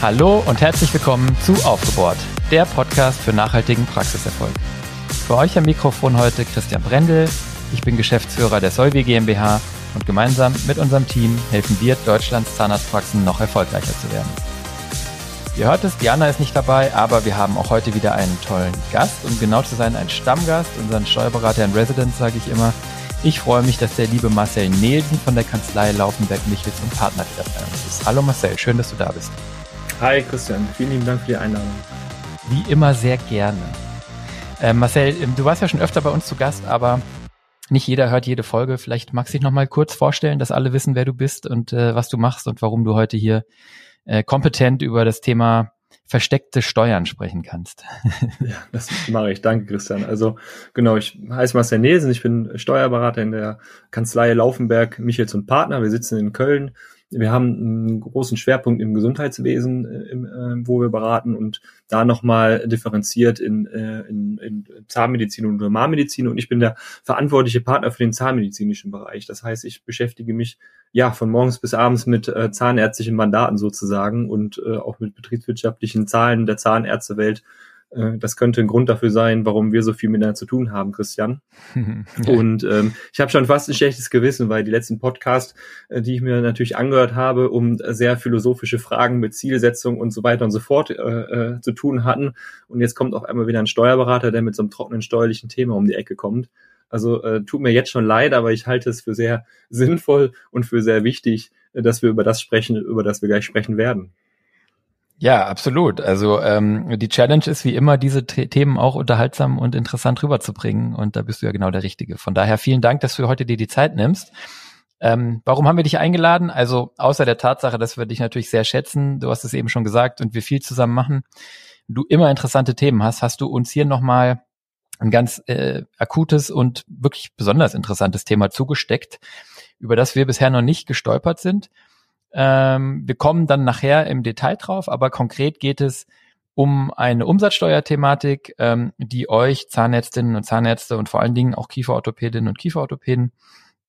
Hallo und herzlich willkommen zu Aufgebohrt, der Podcast für nachhaltigen Praxiserfolg. Für euch am Mikrofon heute Christian Brendel. Ich bin Geschäftsführer der Solvi GmbH und gemeinsam mit unserem Team helfen wir Deutschlands Zahnarztpraxen noch erfolgreicher zu werden. Ihr hört es, Diana ist nicht dabei, aber wir haben auch heute wieder einen tollen Gast, um genau zu sein, einen Stammgast, unseren Steuerberater in Residence, sage ich immer. Ich freue mich, dass der liebe Marcel Nielsen von der Kanzlei Laufenberg Michels und Partner wieder bei uns ist. Hallo Marcel, schön, dass du da bist. Hi Christian, vielen lieben Dank für die Einladung. Wie immer sehr gerne. Äh, Marcel, ähm, du warst ja schon öfter bei uns zu Gast, aber nicht jeder hört jede Folge. Vielleicht magst du dich noch mal kurz vorstellen, dass alle wissen, wer du bist und äh, was du machst und warum du heute hier äh, kompetent über das Thema versteckte Steuern sprechen kannst. ja, das mache ich. Danke, Christian. Also genau, ich heiße Marcel Nesen, ich bin Steuerberater in der Kanzlei Laufenberg Michels und Partner. Wir sitzen in Köln wir haben einen großen Schwerpunkt im Gesundheitswesen, äh, im, äh, wo wir beraten und da nochmal differenziert in, äh, in, in Zahnmedizin und Normalmedizin. Und ich bin der verantwortliche Partner für den zahnmedizinischen Bereich. Das heißt, ich beschäftige mich ja von morgens bis abends mit äh, zahnärztlichen Mandaten sozusagen und äh, auch mit betriebswirtschaftlichen Zahlen der Zahnärztewelt das könnte ein Grund dafür sein, warum wir so viel miteinander zu tun haben, Christian. Und ähm, ich habe schon fast ein schlechtes Gewissen, weil die letzten Podcasts, äh, die ich mir natürlich angehört habe, um sehr philosophische Fragen mit Zielsetzung und so weiter und so fort äh, äh, zu tun hatten. Und jetzt kommt auch einmal wieder ein Steuerberater, der mit so einem trockenen steuerlichen Thema um die Ecke kommt. Also äh, tut mir jetzt schon leid, aber ich halte es für sehr sinnvoll und für sehr wichtig, äh, dass wir über das sprechen, über das wir gleich sprechen werden. Ja, absolut. Also ähm, die Challenge ist wie immer, diese Themen auch unterhaltsam und interessant rüberzubringen. Und da bist du ja genau der Richtige. Von daher vielen Dank, dass du heute dir die Zeit nimmst. Ähm, warum haben wir dich eingeladen? Also außer der Tatsache, dass wir dich natürlich sehr schätzen, du hast es eben schon gesagt, und wir viel zusammen machen, du immer interessante Themen hast, hast du uns hier nochmal ein ganz äh, akutes und wirklich besonders interessantes Thema zugesteckt, über das wir bisher noch nicht gestolpert sind. Ähm, wir kommen dann nachher im Detail drauf, aber konkret geht es um eine Umsatzsteuerthematik, ähm, die euch Zahnärztinnen und Zahnärzte und vor allen Dingen auch Kieferorthopädinnen und Kieferorthopäden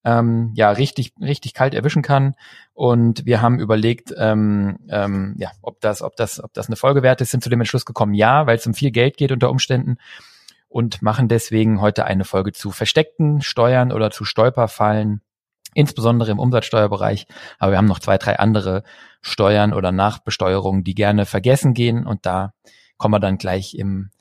ähm, ja richtig richtig kalt erwischen kann. Und wir haben überlegt, ähm, ähm, ja, ob das ob das ob das eine Folge wert ist, sind zu dem Entschluss gekommen, ja, weil es um viel Geld geht unter Umständen und machen deswegen heute eine Folge zu versteckten Steuern oder zu Stolperfallen insbesondere im Umsatzsteuerbereich. Aber wir haben noch zwei, drei andere Steuern oder Nachbesteuerungen, die gerne vergessen gehen und da kommen wir dann gleich im,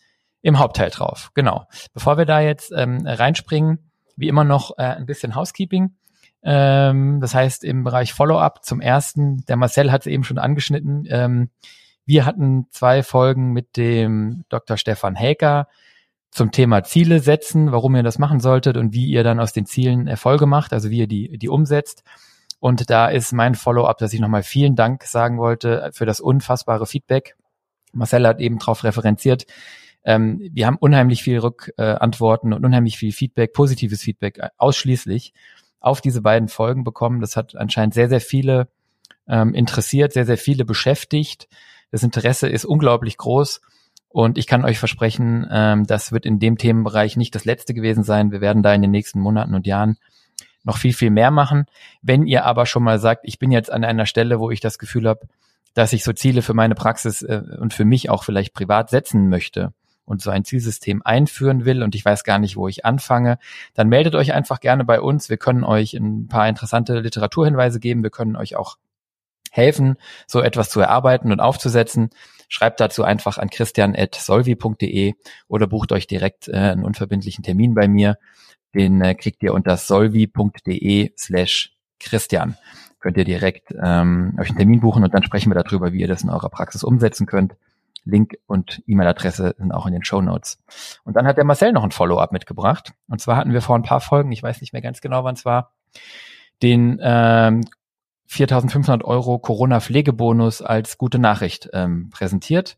im Hauptteil drauf. Genau. Bevor wir da jetzt ähm, reinspringen, wie immer noch äh, ein bisschen Housekeeping. Ähm, das heißt im Bereich Follow-up zum ersten, der Marcel hat es eben schon angeschnitten. Ähm, wir hatten zwei Folgen mit dem Dr. Stefan Häker zum Thema Ziele setzen, warum ihr das machen solltet und wie ihr dann aus den Zielen Erfolge macht, also wie ihr die, die umsetzt. Und da ist mein Follow-up, dass ich nochmal vielen Dank sagen wollte für das unfassbare Feedback. Marcel hat eben darauf referenziert. Ähm, wir haben unheimlich viel Rückantworten und unheimlich viel Feedback, positives Feedback äh, ausschließlich auf diese beiden Folgen bekommen. Das hat anscheinend sehr, sehr viele ähm, interessiert, sehr, sehr viele beschäftigt. Das Interesse ist unglaublich groß. Und ich kann euch versprechen, ähm, das wird in dem Themenbereich nicht das letzte gewesen sein. Wir werden da in den nächsten Monaten und Jahren noch viel, viel mehr machen. Wenn ihr aber schon mal sagt, ich bin jetzt an einer Stelle, wo ich das Gefühl habe, dass ich so Ziele für meine Praxis äh, und für mich auch vielleicht privat setzen möchte und so ein Zielsystem einführen will und ich weiß gar nicht, wo ich anfange, dann meldet euch einfach gerne bei uns. Wir können euch ein paar interessante Literaturhinweise geben. Wir können euch auch helfen, so etwas zu erarbeiten und aufzusetzen. Schreibt dazu einfach an christian.solvi.de oder bucht euch direkt äh, einen unverbindlichen Termin bei mir. Den äh, kriegt ihr unter solvi.de slash Christian. Könnt ihr direkt ähm, euch einen Termin buchen und dann sprechen wir darüber, wie ihr das in eurer Praxis umsetzen könnt. Link und E-Mail-Adresse sind auch in den Show Notes. Und dann hat der Marcel noch ein Follow-up mitgebracht. Und zwar hatten wir vor ein paar Folgen, ich weiß nicht mehr ganz genau, wann es war, den ähm, 4.500 Euro Corona-Pflegebonus als gute Nachricht ähm, präsentiert.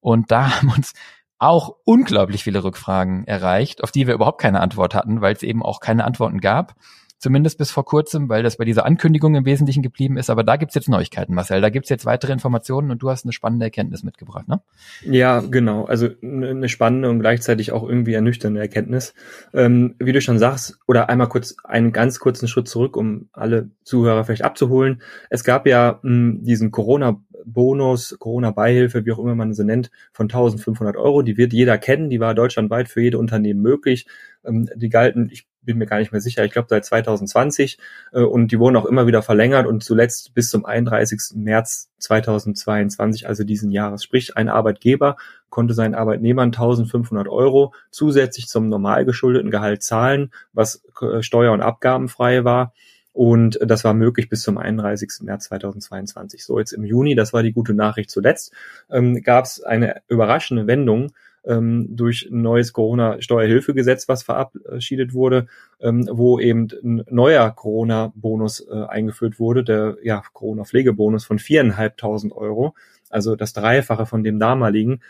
Und da haben uns auch unglaublich viele Rückfragen erreicht, auf die wir überhaupt keine Antwort hatten, weil es eben auch keine Antworten gab. Zumindest bis vor kurzem, weil das bei dieser Ankündigung im Wesentlichen geblieben ist. Aber da gibt's jetzt Neuigkeiten, Marcel. Da gibt's jetzt weitere Informationen und du hast eine spannende Erkenntnis mitgebracht, ne? Ja, genau. Also eine spannende und gleichzeitig auch irgendwie ernüchternde Erkenntnis. Ähm, wie du schon sagst, oder einmal kurz einen ganz kurzen Schritt zurück, um alle Zuhörer vielleicht abzuholen. Es gab ja mh, diesen Corona-Bonus, Corona-Beihilfe, wie auch immer man sie nennt, von 1500 Euro. Die wird jeder kennen. Die war deutschlandweit für jede Unternehmen möglich. Ähm, die galten, ich bin mir gar nicht mehr sicher, ich glaube seit 2020 äh, und die wurden auch immer wieder verlängert und zuletzt bis zum 31. März 2022, also diesen Jahres. Sprich, ein Arbeitgeber konnte seinen Arbeitnehmern 1500 Euro zusätzlich zum normal geschuldeten Gehalt zahlen, was äh, steuer- und abgabenfrei war. Und das war möglich bis zum 31. März 2022. So, jetzt im Juni, das war die gute Nachricht zuletzt, ähm, gab es eine überraschende Wendung ähm, durch ein neues Corona-Steuerhilfegesetz, was verabschiedet wurde, ähm, wo eben ein neuer Corona-Bonus äh, eingeführt wurde, der ja, Corona-Pflegebonus von viereinhalbtausend Euro, also das Dreifache von dem damaligen.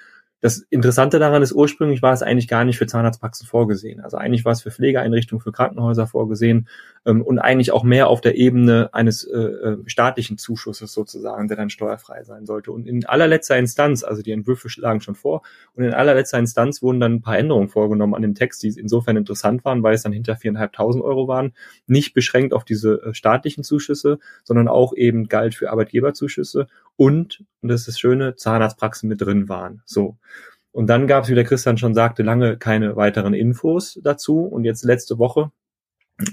Das Interessante daran ist, ursprünglich war es eigentlich gar nicht für Zahnarztpraxen vorgesehen. Also eigentlich war es für Pflegeeinrichtungen, für Krankenhäuser vorgesehen ähm, und eigentlich auch mehr auf der Ebene eines äh, äh, staatlichen Zuschusses sozusagen, der dann steuerfrei sein sollte. Und in allerletzter Instanz, also die Entwürfe schlagen schon vor, und in allerletzter Instanz wurden dann ein paar Änderungen vorgenommen an dem Text, die insofern interessant waren, weil es dann hinter viereinhalbtausend Euro waren, nicht beschränkt auf diese äh, staatlichen Zuschüsse, sondern auch eben galt für Arbeitgeberzuschüsse und, und das ist das Schöne, Zahnarztpraxen mit drin waren. So. Und dann gab es, wie der Christian schon sagte, lange keine weiteren Infos dazu. Und jetzt letzte Woche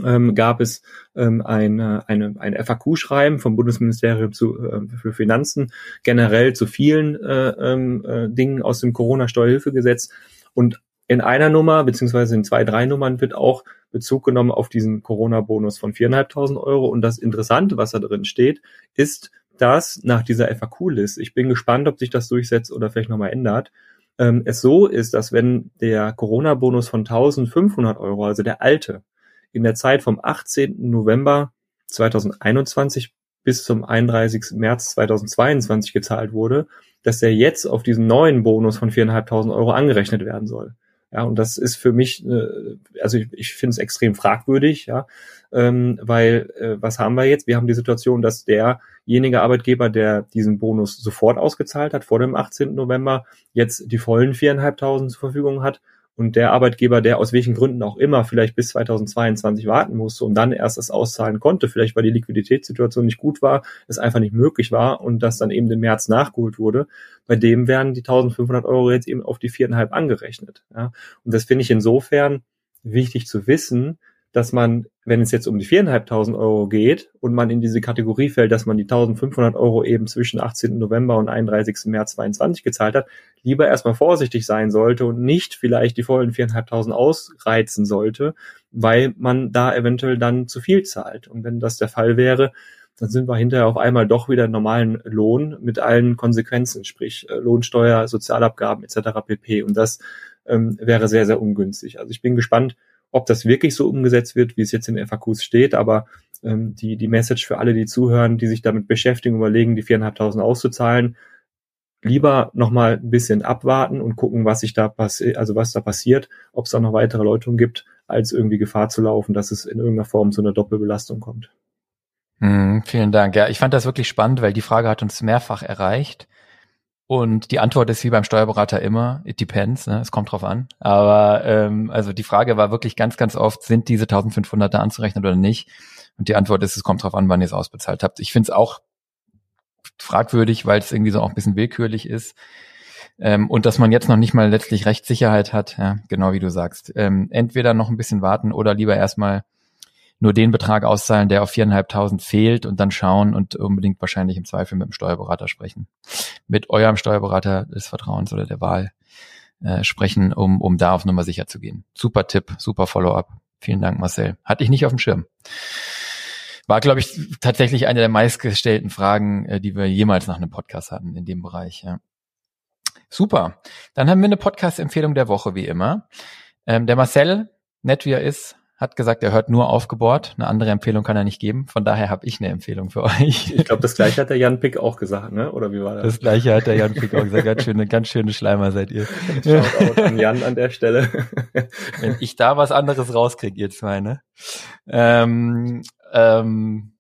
ähm, gab es ähm, eine, eine, ein FAQ-Schreiben vom Bundesministerium zu, äh, für Finanzen generell zu vielen äh, ähm, äh, Dingen aus dem Corona-Steuerhilfegesetz. Und in einer Nummer, beziehungsweise in zwei, drei Nummern wird auch Bezug genommen auf diesen Corona-Bonus von 4.500 Euro. Und das Interessante, was da drin steht, ist, dass nach dieser FAQ-Liste, ich bin gespannt, ob sich das durchsetzt oder vielleicht nochmal ändert, ähm, es so ist, dass wenn der Corona-Bonus von 1500 Euro, also der alte, in der Zeit vom 18. November 2021 bis zum 31. März 2022 gezahlt wurde, dass der jetzt auf diesen neuen Bonus von 4.500 Euro angerechnet werden soll. Ja, und das ist für mich, äh, also ich, ich finde es extrem fragwürdig, ja, ähm, weil äh, was haben wir jetzt? Wir haben die Situation, dass derjenige Arbeitgeber, der diesen Bonus sofort ausgezahlt hat, vor dem 18. November, jetzt die vollen viereinhalbtausend zur Verfügung hat und der Arbeitgeber, der aus welchen Gründen auch immer vielleicht bis 2022 warten musste und dann erst das auszahlen konnte, vielleicht weil die Liquiditätssituation nicht gut war, es einfach nicht möglich war und das dann eben im März nachgeholt wurde, bei dem werden die 1500 Euro jetzt eben auf die viereinhalb angerechnet. Ja? Und das finde ich insofern wichtig zu wissen, dass man, wenn es jetzt um die viereinhalbtausend Euro geht und man in diese Kategorie fällt, dass man die 1500 Euro eben zwischen 18. November und 31. März 22 gezahlt hat, lieber erstmal vorsichtig sein sollte und nicht vielleicht die vollen viereinhalbtausend ausreizen sollte, weil man da eventuell dann zu viel zahlt. Und wenn das der Fall wäre, dann sind wir hinterher auf einmal doch wieder normalen Lohn mit allen Konsequenzen, sprich äh, Lohnsteuer, Sozialabgaben etc. pp. Und das ähm, wäre sehr, sehr ungünstig. Also ich bin gespannt, ob das wirklich so umgesetzt wird, wie es jetzt in FAQs steht, aber ähm, die, die Message für alle, die zuhören, die sich damit beschäftigen, überlegen, die viereinhalbtausend auszuzahlen, lieber nochmal ein bisschen abwarten und gucken, was sich da passiert, also was da passiert, ob es da noch weitere Läutungen gibt, als irgendwie Gefahr zu laufen, dass es in irgendeiner Form zu einer Doppelbelastung kommt. Hm, vielen Dank. Ja, ich fand das wirklich spannend, weil die Frage hat uns mehrfach erreicht. Und die Antwort ist wie beim Steuerberater immer, it depends, ne? es kommt drauf an. Aber ähm, also die Frage war wirklich ganz, ganz oft, sind diese 1500er anzurechnen oder nicht? Und die Antwort ist, es kommt drauf an, wann ihr es ausbezahlt habt. Ich finde es auch fragwürdig, weil es irgendwie so auch ein bisschen willkürlich ist. Ähm, und dass man jetzt noch nicht mal letztlich Rechtssicherheit hat, ja, genau wie du sagst. Ähm, entweder noch ein bisschen warten oder lieber erstmal nur den Betrag auszahlen, der auf viereinhalbtausend fehlt und dann schauen und unbedingt wahrscheinlich im Zweifel mit dem Steuerberater sprechen. Mit eurem Steuerberater des Vertrauens oder der Wahl äh, sprechen, um, um da auf Nummer sicher zu gehen. Super Tipp, super Follow-up. Vielen Dank, Marcel. Hatte ich nicht auf dem Schirm. War, glaube ich, tatsächlich eine der meistgestellten Fragen, äh, die wir jemals nach einem Podcast hatten in dem Bereich. Ja. Super. Dann haben wir eine Podcast-Empfehlung der Woche, wie immer. Ähm, der Marcel, nett wie er ist, hat gesagt, er hört nur aufgebohrt. Eine andere Empfehlung kann er nicht geben. Von daher habe ich eine Empfehlung für euch. Ich glaube, das gleiche hat der Jan Pick auch gesagt, ne? Oder wie war das? Das gleiche hat der Jan Pick auch gesagt. Ganz schöne, ganz schöne Schleimer seid ihr. Shoutout an Jan an der Stelle. Wenn ich da was anderes rauskriege, ihr zwei, ne? ähm, ähm,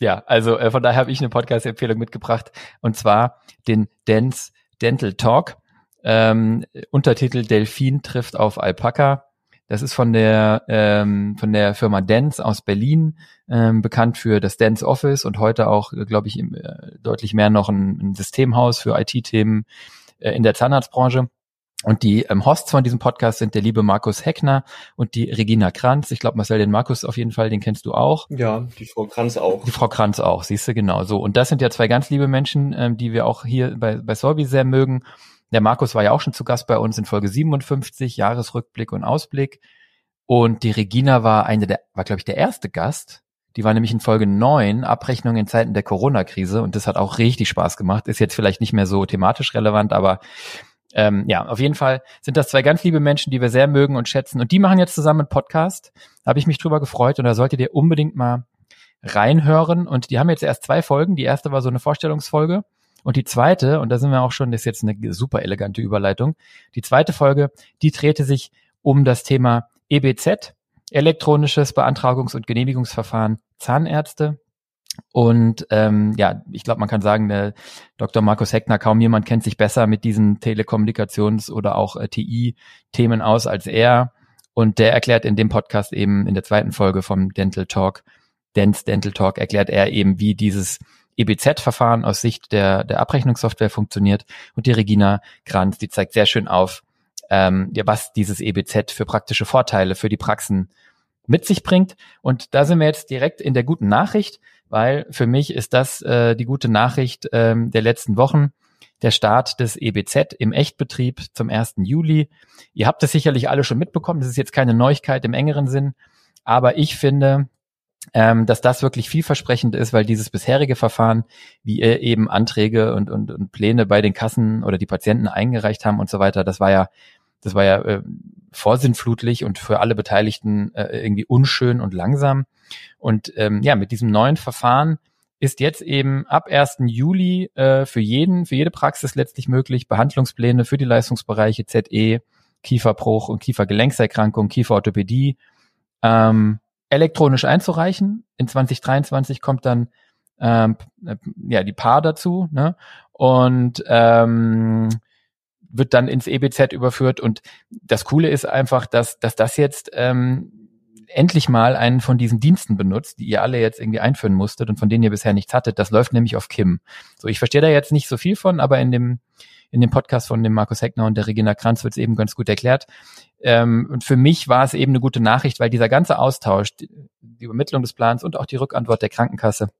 ja, also äh, von daher habe ich eine Podcast-Empfehlung mitgebracht und zwar den Dance Dental Talk. Ähm, Untertitel Delfin trifft auf Alpaka. Das ist von der ähm, von der Firma Dance aus Berlin ähm, bekannt für das Dance Office und heute auch, glaube ich, im, äh, deutlich mehr noch ein, ein Systemhaus für IT-Themen äh, in der Zahnarztbranche. Und die ähm, Hosts von diesem Podcast sind der liebe Markus Heckner und die Regina Kranz. Ich glaube, Marcel, den Markus auf jeden Fall, den kennst du auch. Ja, die Frau Kranz auch. Die Frau Kranz auch, siehst du, genau so. Und das sind ja zwei ganz liebe Menschen, ähm, die wir auch hier bei, bei Solvi sehr mögen. Der Markus war ja auch schon zu Gast bei uns in Folge 57, Jahresrückblick und Ausblick. Und die Regina war eine der, war, glaube ich, der erste Gast. Die war nämlich in Folge 9, Abrechnung in Zeiten der Corona-Krise. Und das hat auch richtig Spaß gemacht. Ist jetzt vielleicht nicht mehr so thematisch relevant, aber ähm, ja, auf jeden Fall sind das zwei ganz liebe Menschen, die wir sehr mögen und schätzen. Und die machen jetzt zusammen einen Podcast. Da habe ich mich drüber gefreut und da solltet ihr unbedingt mal reinhören. Und die haben jetzt erst zwei Folgen. Die erste war so eine Vorstellungsfolge. Und die zweite, und da sind wir auch schon, das ist jetzt eine super elegante Überleitung. Die zweite Folge, die drehte sich um das Thema EBZ, elektronisches Beantragungs- und Genehmigungsverfahren Zahnärzte. Und ähm, ja, ich glaube, man kann sagen, der Dr. Markus Heckner, kaum jemand kennt sich besser mit diesen Telekommunikations- oder auch äh, TI-Themen aus als er. Und der erklärt in dem Podcast eben in der zweiten Folge vom Dental Talk, Dance Dental Talk, erklärt er eben, wie dieses EBZ-Verfahren aus Sicht der, der Abrechnungssoftware funktioniert. Und die Regina Kranz, die zeigt sehr schön auf, ähm, ja, was dieses EBZ für praktische Vorteile für die Praxen mit sich bringt. Und da sind wir jetzt direkt in der guten Nachricht weil für mich ist das äh, die gute Nachricht ähm, der letzten Wochen. Der Start des EBZ im Echtbetrieb zum 1. Juli. Ihr habt es sicherlich alle schon mitbekommen. Das ist jetzt keine Neuigkeit im engeren Sinn. Aber ich finde, ähm, dass das wirklich vielversprechend ist, weil dieses bisherige Verfahren, wie eben Anträge und, und, und Pläne bei den Kassen oder die Patienten eingereicht haben und so weiter, das war ja, das war ja äh, vorsinnflutlich und für alle Beteiligten äh, irgendwie unschön und langsam. Und ähm, ja, mit diesem neuen Verfahren ist jetzt eben ab 1. Juli äh, für jeden, für jede Praxis letztlich möglich, Behandlungspläne für die Leistungsbereiche ZE, Kieferbruch und Kiefergelenkserkrankung, Kieferorthopädie ähm, elektronisch einzureichen. In 2023 kommt dann ähm, ja die Paar dazu, ne? Und ähm, wird dann ins EBZ überführt. Und das Coole ist einfach, dass, dass das jetzt ähm, endlich mal einen von diesen Diensten benutzt, die ihr alle jetzt irgendwie einführen musstet und von denen ihr bisher nichts hattet. Das läuft nämlich auf Kim. So, ich verstehe da jetzt nicht so viel von, aber in dem in dem Podcast von dem Markus Heckner und der Regina Kranz wird es eben ganz gut erklärt. Ähm, und für mich war es eben eine gute Nachricht, weil dieser ganze Austausch, die, die Übermittlung des Plans und auch die Rückantwort der Krankenkasse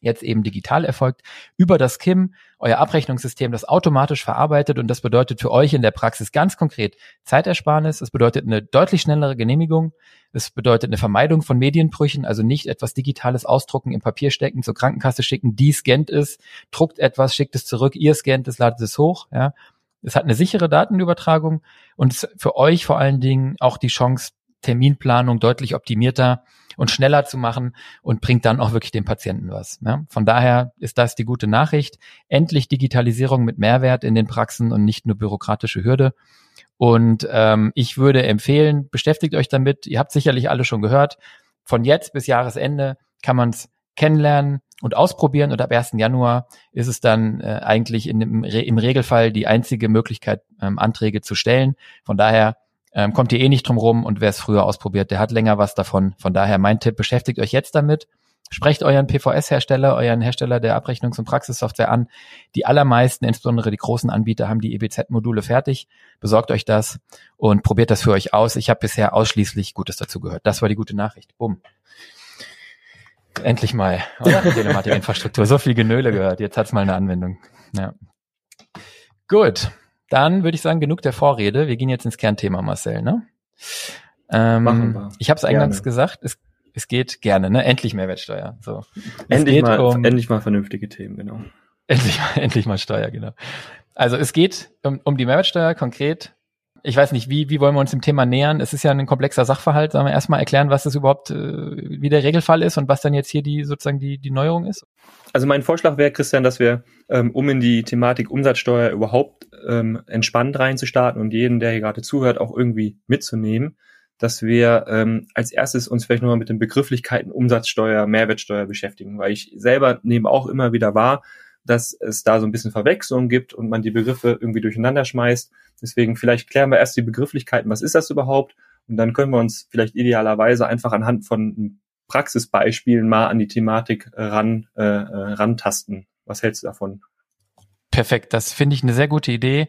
jetzt eben digital erfolgt, über das KIM, euer Abrechnungssystem, das automatisch verarbeitet und das bedeutet für euch in der Praxis ganz konkret Zeitersparnis, es bedeutet eine deutlich schnellere Genehmigung, es bedeutet eine Vermeidung von Medienbrüchen, also nicht etwas Digitales ausdrucken, im Papier stecken, zur Krankenkasse schicken, die scannt es, druckt etwas, schickt es zurück, ihr scannt es, ladet es hoch, ja. Es hat eine sichere Datenübertragung und für euch vor allen Dingen auch die Chance, Terminplanung deutlich optimierter und schneller zu machen und bringt dann auch wirklich dem Patienten was. Ja? Von daher ist das die gute Nachricht. Endlich Digitalisierung mit Mehrwert in den Praxen und nicht nur bürokratische Hürde. Und ähm, ich würde empfehlen, beschäftigt euch damit. Ihr habt sicherlich alle schon gehört. Von jetzt bis Jahresende kann man es kennenlernen und ausprobieren und ab 1. Januar ist es dann äh, eigentlich in, im, im Regelfall die einzige Möglichkeit, ähm, Anträge zu stellen. Von daher ähm, kommt ihr eh nicht drum rum und wer es früher ausprobiert, der hat länger was davon. Von daher mein Tipp, beschäftigt euch jetzt damit. Sprecht euren PVS-Hersteller, euren Hersteller der Abrechnungs- und Praxissoftware an. Die allermeisten, insbesondere die großen Anbieter, haben die EBZ-Module fertig. Besorgt euch das und probiert das für euch aus. Ich habe bisher ausschließlich Gutes dazu gehört. Das war die gute Nachricht. Bumm. Endlich mal, oder? Telematik-Infrastruktur. So viel Genöle gehört. Jetzt hat's mal eine Anwendung. Ja. Gut. Dann würde ich sagen, genug der Vorrede. Wir gehen jetzt ins Kernthema, Marcel. Ne? Ähm, Machen wir. Ich habe es eingangs gesagt, es, es geht gerne, ne? Endlich Mehrwertsteuer. So. Endlich mal, um, endlich mal vernünftige Themen, genau. Endlich mal, endlich mal Steuer, genau. Also es geht um, um die Mehrwertsteuer konkret. Ich weiß nicht, wie, wie wollen wir uns dem Thema nähern? Es ist ja ein komplexer Sachverhalt. Sollen wir erstmal erklären, was das überhaupt, äh, wie der Regelfall ist und was dann jetzt hier die sozusagen die, die Neuerung ist? Also mein Vorschlag wäre, Christian, dass wir, ähm, um in die Thematik Umsatzsteuer überhaupt ähm, entspannt reinzustarten und jeden, der hier gerade zuhört, auch irgendwie mitzunehmen, dass wir ähm, als erstes uns vielleicht nochmal mit den Begrifflichkeiten Umsatzsteuer, Mehrwertsteuer beschäftigen, weil ich selber nehme auch immer wieder wahr, dass es da so ein bisschen Verwechslung gibt und man die Begriffe irgendwie durcheinander schmeißt. Deswegen vielleicht klären wir erst die Begrifflichkeiten, was ist das überhaupt? Und dann können wir uns vielleicht idealerweise einfach anhand von Praxisbeispielen mal an die Thematik ran, äh, äh rantasten. Was hältst du davon? Perfekt, das finde ich eine sehr gute Idee.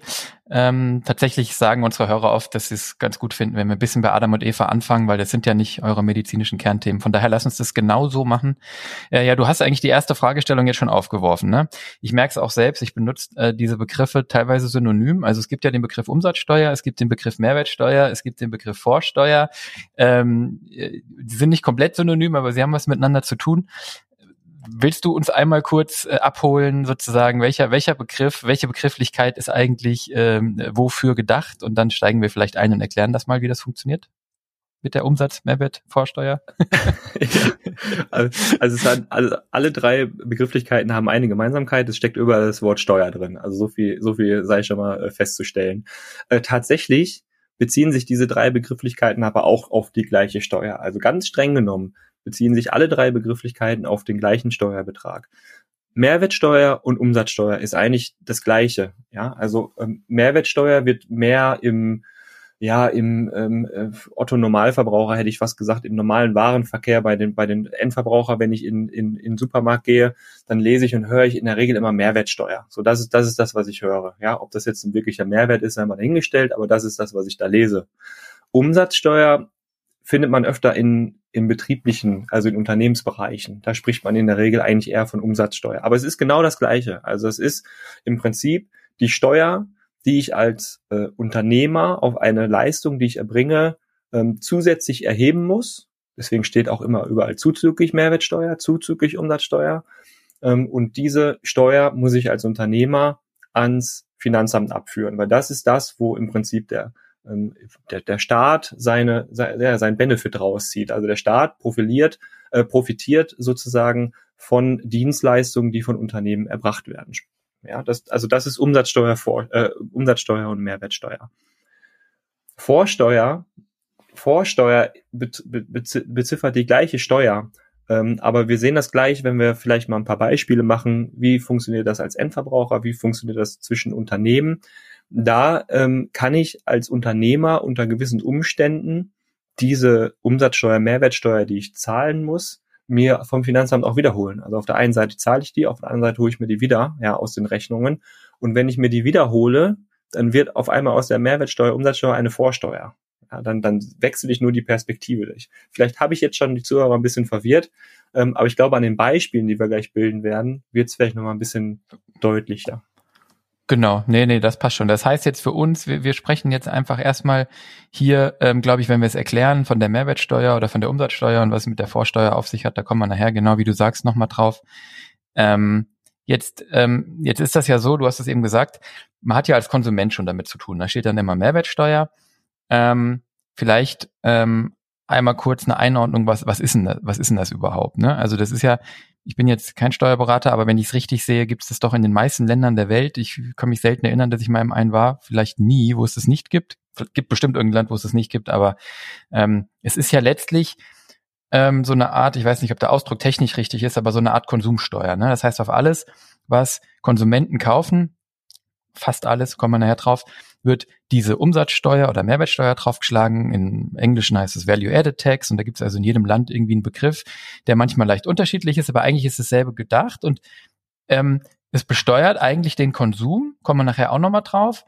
Ähm, tatsächlich sagen unsere Hörer oft, dass sie es ganz gut finden, wenn wir ein bisschen bei Adam und Eva anfangen, weil das sind ja nicht eure medizinischen Kernthemen. Von daher lass uns das genau so machen. Äh, ja, du hast eigentlich die erste Fragestellung jetzt schon aufgeworfen. Ne? Ich merke es auch selbst, ich benutze äh, diese Begriffe teilweise synonym. Also es gibt ja den Begriff Umsatzsteuer, es gibt den Begriff Mehrwertsteuer, es gibt den Begriff Vorsteuer. Ähm, äh, die sind nicht komplett synonym, aber sie haben was miteinander zu tun willst du uns einmal kurz äh, abholen, sozusagen, welcher, welcher Begriff, welche Begrifflichkeit ist eigentlich ähm, wofür gedacht? Und dann steigen wir vielleicht ein und erklären das mal, wie das funktioniert mit der Umsatzmehrwertvorsteuer? ja. Also, also, es hat, also alle drei Begrifflichkeiten haben eine Gemeinsamkeit. Es steckt überall das Wort Steuer drin. Also so viel, so viel sei schon mal äh, festzustellen. Äh, tatsächlich beziehen sich diese drei Begrifflichkeiten aber auch auf die gleiche Steuer. Also ganz streng genommen beziehen sich alle drei Begrifflichkeiten auf den gleichen Steuerbetrag. Mehrwertsteuer und Umsatzsteuer ist eigentlich das Gleiche. Ja, also ähm, Mehrwertsteuer wird mehr im ja, im ähm, äh, Otto Normalverbraucher hätte ich fast gesagt, im normalen Warenverkehr bei den bei den Endverbraucher, wenn ich in in in Supermarkt gehe, dann lese ich und höre ich in der Regel immer Mehrwertsteuer. So das ist das ist das, was ich höre. Ja, ob das jetzt ein wirklicher Mehrwert ist, einmal dahingestellt, aber das ist das, was ich da lese. Umsatzsteuer findet man öfter in, in betrieblichen, also in Unternehmensbereichen. Da spricht man in der Regel eigentlich eher von Umsatzsteuer. Aber es ist genau das Gleiche. Also es ist im Prinzip die Steuer, die ich als äh, Unternehmer auf eine Leistung, die ich erbringe, ähm, zusätzlich erheben muss. Deswegen steht auch immer überall zuzüglich Mehrwertsteuer, zuzüglich Umsatzsteuer. Ähm, und diese Steuer muss ich als Unternehmer ans Finanzamt abführen, weil das ist das, wo im Prinzip der ähm, der, der Staat seine, sein, ja, sein Benefit rauszieht. Also der Staat profiliert, äh, profitiert sozusagen von Dienstleistungen, die von Unternehmen erbracht werden. Ja, das, also das ist Umsatzsteuer, vor, äh, Umsatzsteuer und Mehrwertsteuer. Vorsteuer, Vorsteuer beziffert die gleiche Steuer, ähm, aber wir sehen das gleich, wenn wir vielleicht mal ein paar Beispiele machen. Wie funktioniert das als Endverbraucher? Wie funktioniert das zwischen Unternehmen? Da ähm, kann ich als Unternehmer unter gewissen Umständen diese Umsatzsteuer, Mehrwertsteuer, die ich zahlen muss, mir vom Finanzamt auch wiederholen. Also auf der einen Seite zahle ich die, auf der anderen Seite hole ich mir die wieder, ja, aus den Rechnungen. Und wenn ich mir die wiederhole, dann wird auf einmal aus der Mehrwertsteuer, Umsatzsteuer eine Vorsteuer. Ja, dann, dann wechsle ich nur die Perspektive durch. Vielleicht habe ich jetzt schon die Zuhörer ein bisschen verwirrt, ähm, aber ich glaube, an den Beispielen, die wir gleich bilden werden, wird es vielleicht nochmal ein bisschen deutlicher. Genau, nee, nee, das passt schon. Das heißt jetzt für uns, wir, wir sprechen jetzt einfach erstmal hier, ähm, glaube ich, wenn wir es erklären, von der Mehrwertsteuer oder von der Umsatzsteuer und was mit der Vorsteuer auf sich hat, da kommen wir nachher, genau wie du sagst, nochmal drauf. Ähm, jetzt, ähm, jetzt ist das ja so, du hast es eben gesagt, man hat ja als Konsument schon damit zu tun. Da steht dann immer Mehrwertsteuer. Ähm, vielleicht ähm, einmal kurz eine Einordnung, was, was ist denn das, was ist denn das überhaupt? Ne? Also das ist ja, ich bin jetzt kein Steuerberater, aber wenn ich es richtig sehe, gibt es das doch in den meisten Ländern der Welt. Ich kann mich selten erinnern, dass ich mal im einen war, vielleicht nie, wo es das nicht gibt. Es gibt bestimmt irgendein Land, wo es das nicht gibt, aber ähm, es ist ja letztlich ähm, so eine Art, ich weiß nicht, ob der Ausdruck technisch richtig ist, aber so eine Art Konsumsteuer. Ne? Das heißt, auf alles, was Konsumenten kaufen, fast alles, kommen wir nachher drauf, wird diese Umsatzsteuer oder Mehrwertsteuer draufgeschlagen. In Englischen heißt es Value-Added Tax und da gibt es also in jedem Land irgendwie einen Begriff, der manchmal leicht unterschiedlich ist, aber eigentlich ist dasselbe gedacht und ähm, es besteuert eigentlich den Konsum, kommen wir nachher auch nochmal drauf.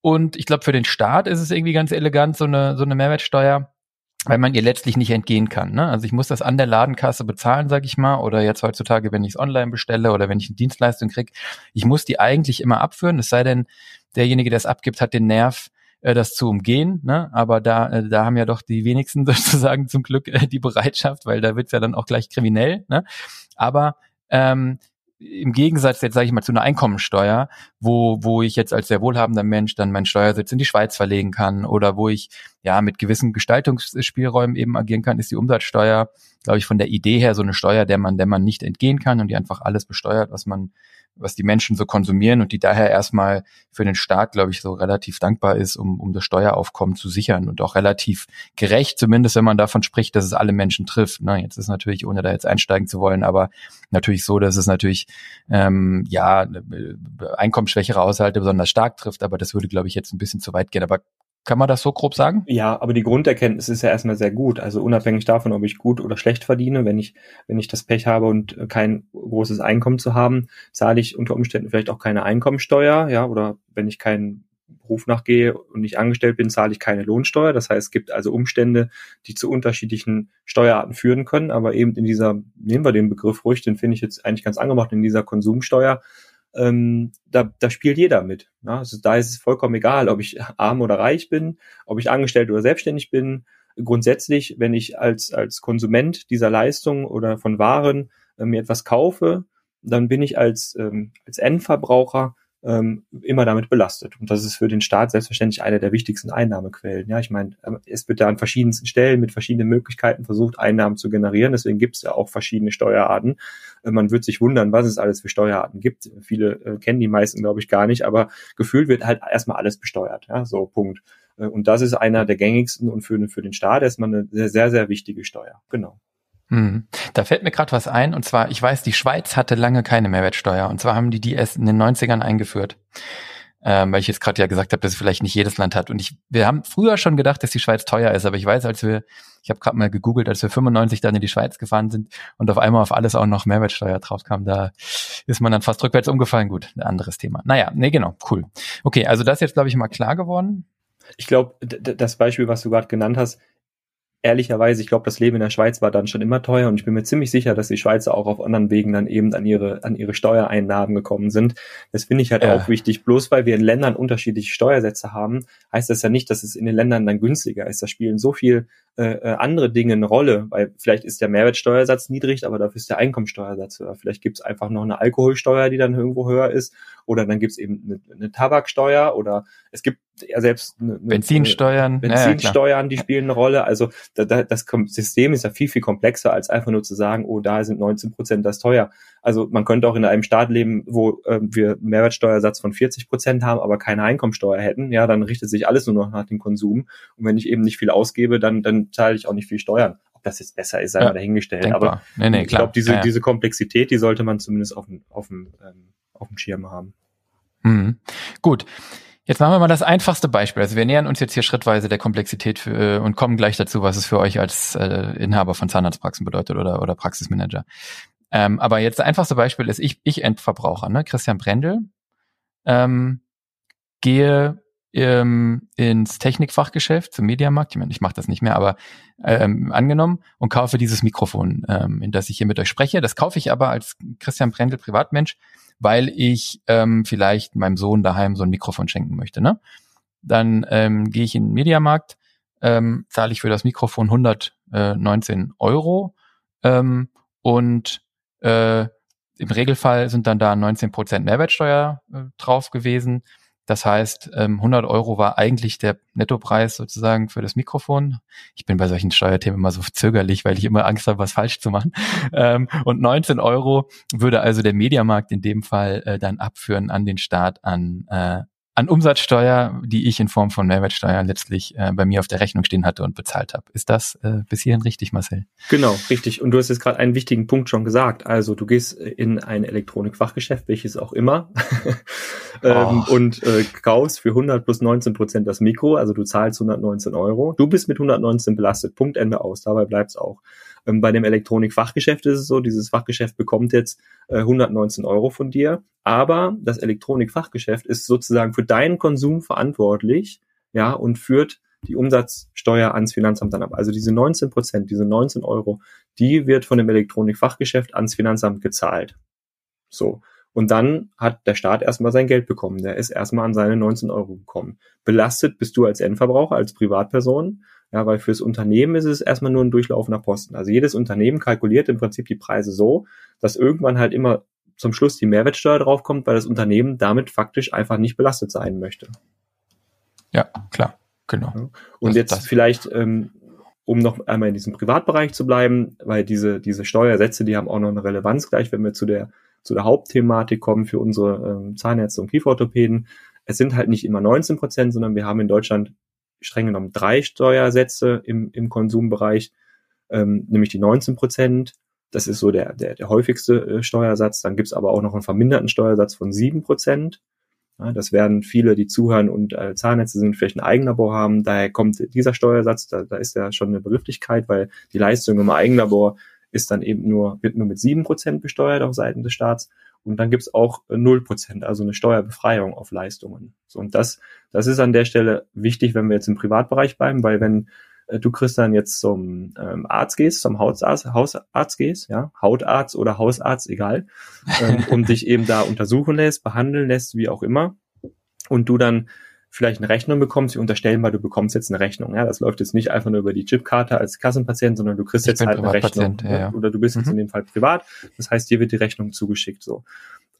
Und ich glaube, für den Staat ist es irgendwie ganz elegant, so eine, so eine Mehrwertsteuer, weil man ihr letztlich nicht entgehen kann. Ne? Also ich muss das an der Ladenkasse bezahlen, sag ich mal, oder jetzt heutzutage, wenn ich es online bestelle oder wenn ich eine Dienstleistung krieg, ich muss die eigentlich immer abführen, es sei denn, derjenige, der es abgibt, hat den Nerv, äh, das zu umgehen. Ne? Aber da, äh, da haben ja doch die wenigsten sozusagen zum Glück äh, die Bereitschaft, weil da wird's ja dann auch gleich kriminell. Ne? Aber ähm, im Gegensatz jetzt sage ich mal zu einer Einkommensteuer, wo wo ich jetzt als sehr wohlhabender Mensch dann meinen Steuersitz in die Schweiz verlegen kann oder wo ich ja mit gewissen Gestaltungsspielräumen eben agieren kann, ist die Umsatzsteuer, glaube ich, von der Idee her so eine Steuer, der man der man nicht entgehen kann und die einfach alles besteuert, was man was die Menschen so konsumieren und die daher erstmal für den Staat, glaube ich, so relativ dankbar ist, um, um das Steueraufkommen zu sichern und auch relativ gerecht, zumindest wenn man davon spricht, dass es alle Menschen trifft. Ne? Jetzt ist natürlich, ohne da jetzt einsteigen zu wollen, aber natürlich so, dass es natürlich ähm, ja äh, einkommensschwächere Haushalte besonders stark trifft, aber das würde, glaube ich, jetzt ein bisschen zu weit gehen. Aber kann man das so grob sagen? Ja, aber die Grunderkenntnis ist ja erstmal sehr gut. Also unabhängig davon, ob ich gut oder schlecht verdiene, wenn ich, wenn ich das Pech habe und kein großes Einkommen zu haben, zahle ich unter Umständen vielleicht auch keine Einkommensteuer, ja, oder wenn ich keinen Beruf nachgehe und nicht angestellt bin, zahle ich keine Lohnsteuer. Das heißt, es gibt also Umstände, die zu unterschiedlichen Steuerarten führen können. Aber eben in dieser, nehmen wir den Begriff ruhig, den finde ich jetzt eigentlich ganz angemacht, in dieser Konsumsteuer ähm, da, da spielt jeder mit. Ne? Also da ist es vollkommen egal, ob ich arm oder reich bin, ob ich angestellt oder selbstständig bin. Grundsätzlich, wenn ich als, als Konsument dieser Leistung oder von Waren äh, mir etwas kaufe, dann bin ich als, ähm, als Endverbraucher ähm, immer damit belastet. Und das ist für den Staat selbstverständlich eine der wichtigsten Einnahmequellen. Ja, ich meine, ähm, es wird da an verschiedensten Stellen mit verschiedenen Möglichkeiten versucht, Einnahmen zu generieren. Deswegen gibt es ja auch verschiedene Steuerarten. Äh, man wird sich wundern, was es alles für Steuerarten gibt. Viele äh, kennen die meisten, glaube ich, gar nicht, aber gefühlt wird halt erstmal alles besteuert. Ja, so Punkt. Äh, und das ist einer der gängigsten und für, für den Staat erstmal eine sehr, sehr, sehr wichtige Steuer. Genau. Hm. Da fällt mir gerade was ein, und zwar, ich weiß, die Schweiz hatte lange keine Mehrwertsteuer, und zwar haben die die erst in den 90ern eingeführt. Ähm, weil ich jetzt gerade ja gesagt habe, dass es vielleicht nicht jedes Land hat. Und ich, wir haben früher schon gedacht, dass die Schweiz teuer ist, aber ich weiß, als wir, ich habe gerade mal gegoogelt, als wir 95 dann in die Schweiz gefahren sind und auf einmal auf alles auch noch Mehrwertsteuer drauf kam, da ist man dann fast rückwärts umgefallen. Gut, ein anderes Thema. Naja, nee, genau, cool. Okay, also das ist jetzt, glaube ich, mal klar geworden. Ich glaube, das Beispiel, was du gerade genannt hast, ehrlicherweise, ich glaube, das Leben in der Schweiz war dann schon immer teuer und ich bin mir ziemlich sicher, dass die Schweizer auch auf anderen Wegen dann eben an ihre, an ihre Steuereinnahmen gekommen sind. Das finde ich halt ja. auch wichtig. Bloß weil wir in Ländern unterschiedliche Steuersätze haben, heißt das ja nicht, dass es in den Ländern dann günstiger ist. Da spielen so viel äh, äh, andere Dinge eine Rolle, weil vielleicht ist der Mehrwertsteuersatz niedrig, aber dafür ist der Einkommensteuersatz höher. Vielleicht gibt es einfach noch eine Alkoholsteuer, die dann irgendwo höher ist, oder dann gibt es eben eine, eine Tabaksteuer oder es gibt ja selbst eine, Benzinsteuern, Benzinsteuern, ja, die spielen eine Rolle. Also da, da, das System ist ja viel, viel komplexer, als einfach nur zu sagen, oh, da sind 19 Prozent das teuer. Also man könnte auch in einem Staat leben, wo äh, wir einen Mehrwertsteuersatz von 40 Prozent haben, aber keine Einkommensteuer hätten. Ja, dann richtet sich alles nur noch nach dem Konsum. Und wenn ich eben nicht viel ausgebe, dann, dann zahle ich auch nicht viel Steuern. Ob das jetzt besser ist, sei ja, mal dahingestellt. Denkbar. Aber nee, nee, ich glaube, diese, ja, ja. diese Komplexität, die sollte man zumindest auf dem, auf dem, ähm, auf dem Schirm haben. Mhm. Gut. Jetzt machen wir mal das einfachste Beispiel. Also wir nähern uns jetzt hier schrittweise der Komplexität für, äh, und kommen gleich dazu, was es für euch als äh, Inhaber von Zahnarztpraxen bedeutet oder, oder Praxismanager. Ähm, aber jetzt das einfachste Beispiel ist ich, ich Endverbraucher, ne? Christian Brendel, ähm, gehe ähm, ins Technikfachgeschäft zum Mediamarkt, ich meine, ich mache das nicht mehr, aber ähm, angenommen und kaufe dieses Mikrofon, ähm, in das ich hier mit euch spreche. Das kaufe ich aber als Christian Brendel Privatmensch weil ich ähm, vielleicht meinem Sohn daheim so ein Mikrofon schenken möchte. Ne? Dann ähm, gehe ich in den Mediamarkt, ähm, zahle ich für das Mikrofon 119 Euro ähm, und äh, im Regelfall sind dann da 19% Mehrwertsteuer äh, drauf gewesen. Das heißt, 100 ähm, Euro war eigentlich der Nettopreis sozusagen für das Mikrofon. Ich bin bei solchen Steuerthemen immer so zögerlich, weil ich immer Angst habe, was falsch zu machen. Ähm, und 19 Euro würde also der Mediamarkt in dem Fall äh, dann abführen an den Staat an äh, an Umsatzsteuer, die ich in Form von Mehrwertsteuer letztlich äh, bei mir auf der Rechnung stehen hatte und bezahlt habe. Ist das äh, bis hierhin richtig, Marcel? Genau, richtig. Und du hast jetzt gerade einen wichtigen Punkt schon gesagt. Also du gehst in ein Elektronikfachgeschäft, welches auch immer, ähm, und äh, kaufst für 100 plus 19 Prozent das Mikro. Also du zahlst 119 Euro. Du bist mit 119 belastet. Punkt, Ende aus. Dabei bleibt's auch. Ähm, bei dem Elektronikfachgeschäft ist es so, dieses Fachgeschäft bekommt jetzt äh, 119 Euro von dir, aber das Elektronikfachgeschäft ist sozusagen für deinen Konsum verantwortlich, ja, und führt die Umsatzsteuer ans Finanzamt dann ab. Also diese 19 Prozent, diese 19 Euro, die wird von dem Elektronikfachgeschäft ans Finanzamt gezahlt. So. Und dann hat der Staat erstmal sein Geld bekommen. Der ist erstmal an seine 19 Euro gekommen. Belastet bist du als Endverbraucher, als Privatperson, ja, weil fürs Unternehmen ist es erstmal nur ein durchlaufender Posten. Also jedes Unternehmen kalkuliert im Prinzip die Preise so, dass irgendwann halt immer zum Schluss die Mehrwertsteuer draufkommt, weil das Unternehmen damit faktisch einfach nicht belastet sein möchte. Ja, klar, genau. Und das, jetzt das. vielleicht, ähm, um noch einmal in diesem Privatbereich zu bleiben, weil diese, diese Steuersätze, die haben auch noch eine Relevanz gleich, wenn wir zu der zu der Hauptthematik kommen für unsere ähm, Zahnärzte und Kieferorthopäden. Es sind halt nicht immer 19 Prozent, sondern wir haben in Deutschland streng genommen drei Steuersätze im, im Konsumbereich, ähm, nämlich die 19 Prozent. Das ist so der, der, der häufigste äh, Steuersatz. Dann gibt's aber auch noch einen verminderten Steuersatz von sieben Prozent. Ja, das werden viele, die zuhören und äh, Zahnärzte sind, vielleicht ein Eigenlabor haben. Daher kommt dieser Steuersatz, da, da ist ja schon eine Begrifflichkeit, weil die Leistung im Eigenlabor ist dann eben nur, wird nur mit sieben Prozent besteuert auf Seiten des Staats. Und dann gibt's auch null Prozent, also eine Steuerbefreiung auf Leistungen. So, und das, das ist an der Stelle wichtig, wenn wir jetzt im Privatbereich bleiben, weil wenn äh, du Christian jetzt zum ähm, Arzt gehst, zum Hautarzt, Hausarzt gehst, ja, Hautarzt oder Hausarzt, egal, ähm, und dich eben da untersuchen lässt, behandeln lässt, wie auch immer, und du dann vielleicht eine Rechnung bekommst, wir unterstellen mal, du bekommst jetzt eine Rechnung. Ja, das läuft jetzt nicht einfach nur über die Chipkarte als Kassenpatient, sondern du kriegst ich jetzt halt eine Rechnung. Ja, ja. Oder du bist mhm. jetzt in dem Fall privat. Das heißt, dir wird die Rechnung zugeschickt. So,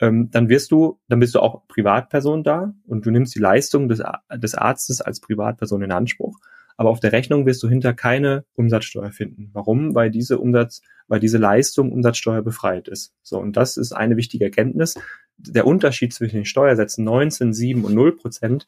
ähm, dann wirst du, dann bist du auch Privatperson da und du nimmst die Leistung des, des Arztes als Privatperson in Anspruch. Aber auf der Rechnung wirst du hinter keine Umsatzsteuer finden. Warum? Weil diese Umsatz, weil diese Leistung Umsatzsteuer befreit ist. So, und das ist eine wichtige Erkenntnis. Der Unterschied zwischen den Steuersätzen 19, 7 und 0 Prozent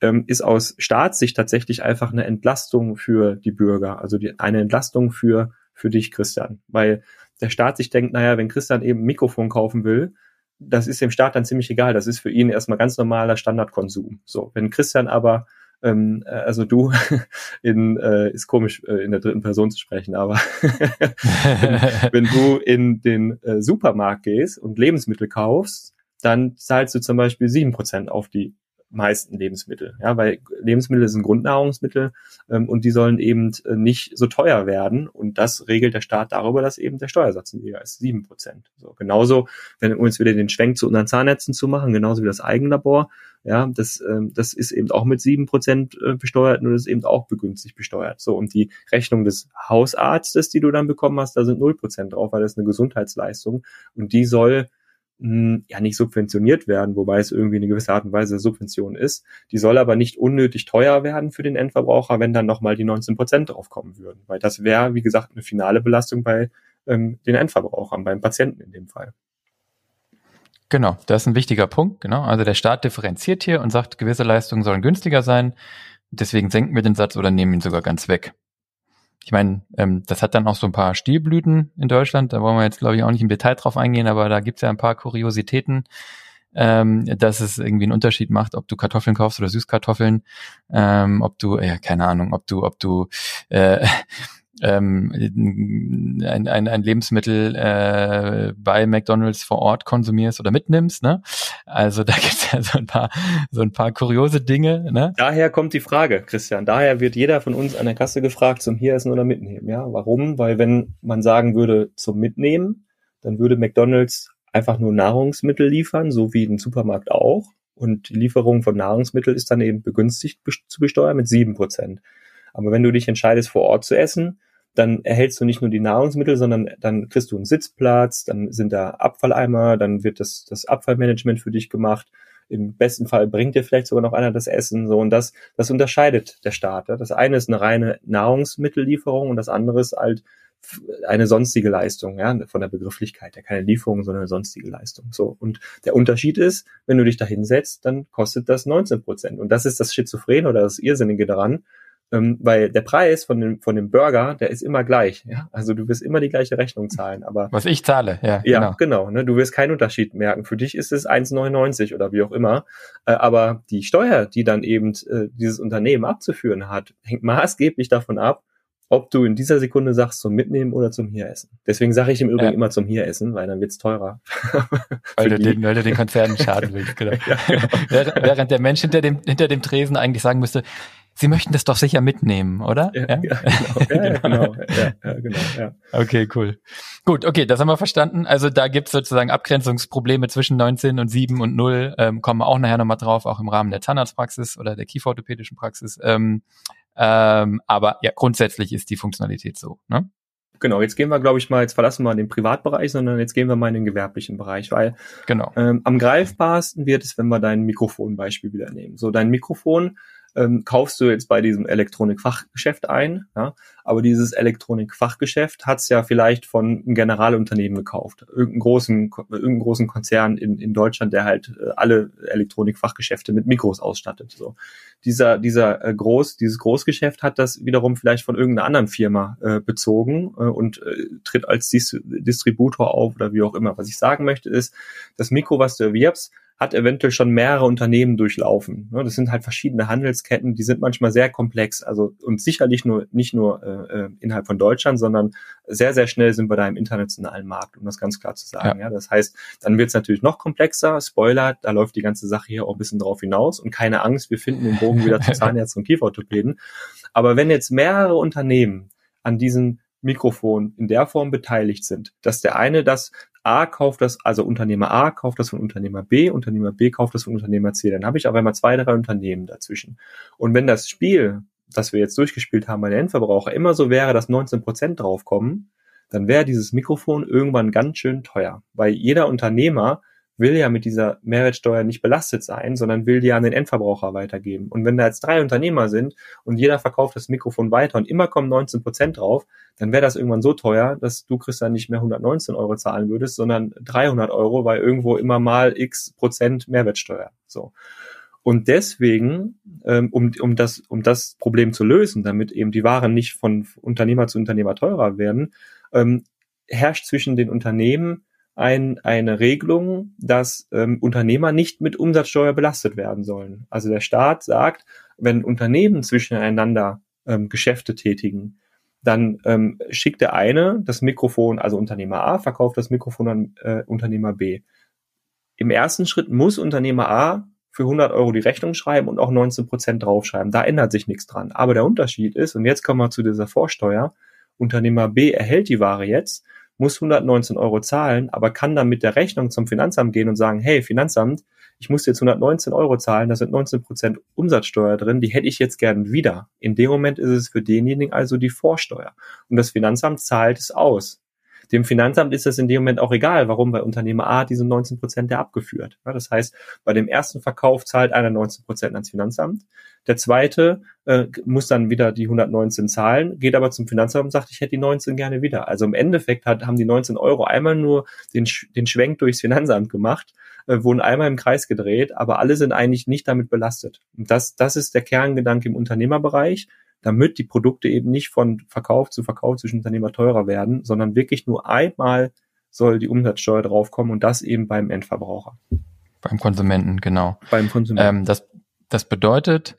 ähm, ist aus Staatssicht tatsächlich einfach eine Entlastung für die Bürger, also die, eine Entlastung für, für dich, Christian. Weil der Staat sich denkt, naja, wenn Christian eben ein Mikrofon kaufen will, das ist dem Staat dann ziemlich egal. Das ist für ihn erstmal ganz normaler Standardkonsum. So, wenn Christian aber ähm, äh, also du in äh, ist komisch äh, in der dritten Person zu sprechen, aber wenn, wenn, du in den äh, Supermarkt gehst und Lebensmittel kaufst, dann zahlst du zum Beispiel sieben Prozent auf die meisten Lebensmittel. Ja, weil Lebensmittel sind Grundnahrungsmittel ähm, und die sollen eben äh, nicht so teuer werden. Und das regelt der Staat darüber, dass eben der Steuersatz niedriger ist, sieben Prozent. So, genauso, wenn wir uns wieder den Schwenk zu unseren Zahnnetzen zu machen, genauso wie das Eigenlabor, ja, das, ähm, das ist eben auch mit sieben Prozent äh, besteuert und das ist eben auch begünstigt besteuert. So, und die Rechnung des Hausarztes, die du dann bekommen hast, da sind null Prozent drauf, weil das ist eine Gesundheitsleistung und die soll hm, ja nicht subventioniert werden, wobei es irgendwie eine gewisse Art und Weise Subvention ist. Die soll aber nicht unnötig teuer werden für den Endverbraucher, wenn dann nochmal die 19 Prozent draufkommen würden. Weil das wäre, wie gesagt, eine finale Belastung bei ähm, den Endverbrauchern, beim Patienten in dem Fall. Genau, das ist ein wichtiger Punkt. Genau, also der Staat differenziert hier und sagt, gewisse Leistungen sollen günstiger sein. Deswegen senken wir den Satz oder nehmen ihn sogar ganz weg ich meine, ähm, das hat dann auch so ein paar Stilblüten in Deutschland. Da wollen wir jetzt, glaube ich, auch nicht im Detail drauf eingehen, aber da gibt's ja ein paar Kuriositäten, ähm, dass es irgendwie einen Unterschied macht, ob du Kartoffeln kaufst oder Süßkartoffeln, ähm, ob du, ja, keine Ahnung, ob du, ob du äh, ähm, ein, ein, ein Lebensmittel äh, bei McDonalds vor Ort konsumierst oder mitnimmst. Ne? Also da gibt's ja so ein paar so ein paar kuriose Dinge. Ne? Daher kommt die Frage, Christian. Daher wird jeder von uns an der Kasse gefragt zum hier essen oder mitnehmen. Ja, warum? Weil wenn man sagen würde zum Mitnehmen, dann würde McDonalds einfach nur Nahrungsmittel liefern, so wie ein Supermarkt auch. Und die Lieferung von Nahrungsmitteln ist dann eben begünstigt zu besteuern mit sieben Prozent. Aber wenn du dich entscheidest, vor Ort zu essen, dann erhältst du nicht nur die Nahrungsmittel, sondern dann kriegst du einen Sitzplatz, dann sind da Abfalleimer, dann wird das, das Abfallmanagement für dich gemacht. Im besten Fall bringt dir vielleicht sogar noch einer das Essen, so. Und das, das unterscheidet der Staat. Ja. Das eine ist eine reine Nahrungsmittellieferung und das andere ist halt eine sonstige Leistung, ja, von der Begrifflichkeit, ja keine Lieferung, sondern eine sonstige Leistung. So. Und der Unterschied ist, wenn du dich da hinsetzt, dann kostet das 19 Prozent. Und das ist das Schizophren oder das Irrsinnige daran, ähm, weil der Preis von dem, von dem Burger, der ist immer gleich. Ja? Also du wirst immer die gleiche Rechnung zahlen. Aber Was ich zahle, ja. Ja, genau. genau ne? Du wirst keinen Unterschied merken. Für dich ist es 1,99 oder wie auch immer. Äh, aber die Steuer, die dann eben äh, dieses Unternehmen abzuführen hat, hängt maßgeblich davon ab, ob du in dieser Sekunde sagst zum Mitnehmen oder zum Hieressen. Deswegen sage ich im Übrigen ja. immer zum Hieressen, weil dann wird's teurer. weil, du den, weil du den Konzernen schaden willst, genau. ja, genau. Während der Mensch hinter dem, hinter dem Tresen eigentlich sagen müsste, Sie möchten das doch sicher mitnehmen, oder? Ja, ja? ja genau. Genau. Ja, genau ja. Okay, cool. Gut, okay, das haben wir verstanden. Also da gibt's sozusagen Abgrenzungsprobleme zwischen 19 und 7 und 0. Ähm, kommen wir auch nachher nochmal drauf, auch im Rahmen der Zahnarztpraxis oder der kieferorthopädischen Praxis. Ähm, ähm, aber ja, grundsätzlich ist die Funktionalität so. Ne? Genau, jetzt gehen wir, glaube ich mal, jetzt verlassen wir den Privatbereich, sondern jetzt gehen wir mal in den gewerblichen Bereich, weil genau. ähm, am greifbarsten wird es, wenn wir dein Mikrofonbeispiel wieder nehmen. So, dein Mikrofon ähm, kaufst du jetzt bei diesem Elektronikfachgeschäft ein, ja, aber dieses Elektronikfachgeschäft hat's ja vielleicht von einem Generalunternehmen gekauft, irgendeinen großen, irgendeinen großen Konzern in, in Deutschland, der halt äh, alle Elektronikfachgeschäfte mit Mikros ausstattet. So. Dieser, dieser äh, Groß, dieses Großgeschäft hat das wiederum vielleicht von irgendeiner anderen Firma äh, bezogen äh, und äh, tritt als Dis Distributor auf oder wie auch immer. Was ich sagen möchte ist, das Mikro, was du erwirbst, hat eventuell schon mehrere Unternehmen durchlaufen. Das sind halt verschiedene Handelsketten, die sind manchmal sehr komplex. Also und sicherlich nur nicht nur äh, äh, innerhalb von Deutschland, sondern sehr sehr schnell sind wir da im internationalen Markt, um das ganz klar zu sagen. Ja, ja das heißt, dann wird es natürlich noch komplexer. Spoiler, da läuft die ganze Sache hier auch ein bisschen drauf hinaus und keine Angst, wir finden den Bogen wieder zu Zahnärzten und Kieferorthopäden. Aber wenn jetzt mehrere Unternehmen an diesen Mikrofon in der Form beteiligt sind, dass der eine das A kauft das, also Unternehmer A kauft das von Unternehmer B, Unternehmer B kauft das von Unternehmer C, dann habe ich auf einmal zwei, drei Unternehmen dazwischen. Und wenn das Spiel, das wir jetzt durchgespielt haben bei den Endverbraucher, immer so wäre, dass 19 Prozent draufkommen, dann wäre dieses Mikrofon irgendwann ganz schön teuer, weil jeder Unternehmer will ja mit dieser Mehrwertsteuer nicht belastet sein, sondern will die an den Endverbraucher weitergeben. Und wenn da jetzt drei Unternehmer sind und jeder verkauft das Mikrofon weiter und immer kommen 19 Prozent drauf, dann wäre das irgendwann so teuer, dass du, Christian, nicht mehr 119 Euro zahlen würdest, sondern 300 Euro, weil irgendwo immer mal x Prozent Mehrwertsteuer. So. Und deswegen, ähm, um, um, das, um das Problem zu lösen, damit eben die Waren nicht von Unternehmer zu Unternehmer teurer werden, ähm, herrscht zwischen den Unternehmen ein, eine Regelung, dass ähm, Unternehmer nicht mit Umsatzsteuer belastet werden sollen. Also der Staat sagt, wenn Unternehmen zwischeneinander ähm, Geschäfte tätigen, dann ähm, schickt der eine das Mikrofon, also Unternehmer A verkauft das Mikrofon an äh, Unternehmer B. Im ersten Schritt muss Unternehmer A für 100 Euro die Rechnung schreiben und auch 19 Prozent draufschreiben. Da ändert sich nichts dran. Aber der Unterschied ist, und jetzt kommen wir zu dieser Vorsteuer, Unternehmer B erhält die Ware jetzt muss 119 Euro zahlen, aber kann dann mit der Rechnung zum Finanzamt gehen und sagen, hey, Finanzamt, ich muss jetzt 119 Euro zahlen, da sind 19 Prozent Umsatzsteuer drin, die hätte ich jetzt gern wieder. In dem Moment ist es für denjenigen also die Vorsteuer. Und das Finanzamt zahlt es aus. Dem Finanzamt ist es in dem Moment auch egal, warum bei Unternehmer A diese 19 Prozent der abgeführt. das heißt, bei dem ersten Verkauf zahlt einer 19 Prozent ans Finanzamt. Der zweite äh, muss dann wieder die 119 zahlen, geht aber zum Finanzamt und sagt, ich hätte die 19 gerne wieder. Also im Endeffekt hat, haben die 19 Euro einmal nur den, den Schwenk durchs Finanzamt gemacht, äh, wurden einmal im Kreis gedreht, aber alle sind eigentlich nicht damit belastet. Und das, das ist der Kerngedanke im Unternehmerbereich damit die Produkte eben nicht von Verkauf zu Verkauf zwischen Unternehmer teurer werden, sondern wirklich nur einmal soll die Umsatzsteuer draufkommen und das eben beim Endverbraucher. Beim Konsumenten, genau. Beim Konsumenten. Ähm, das, das bedeutet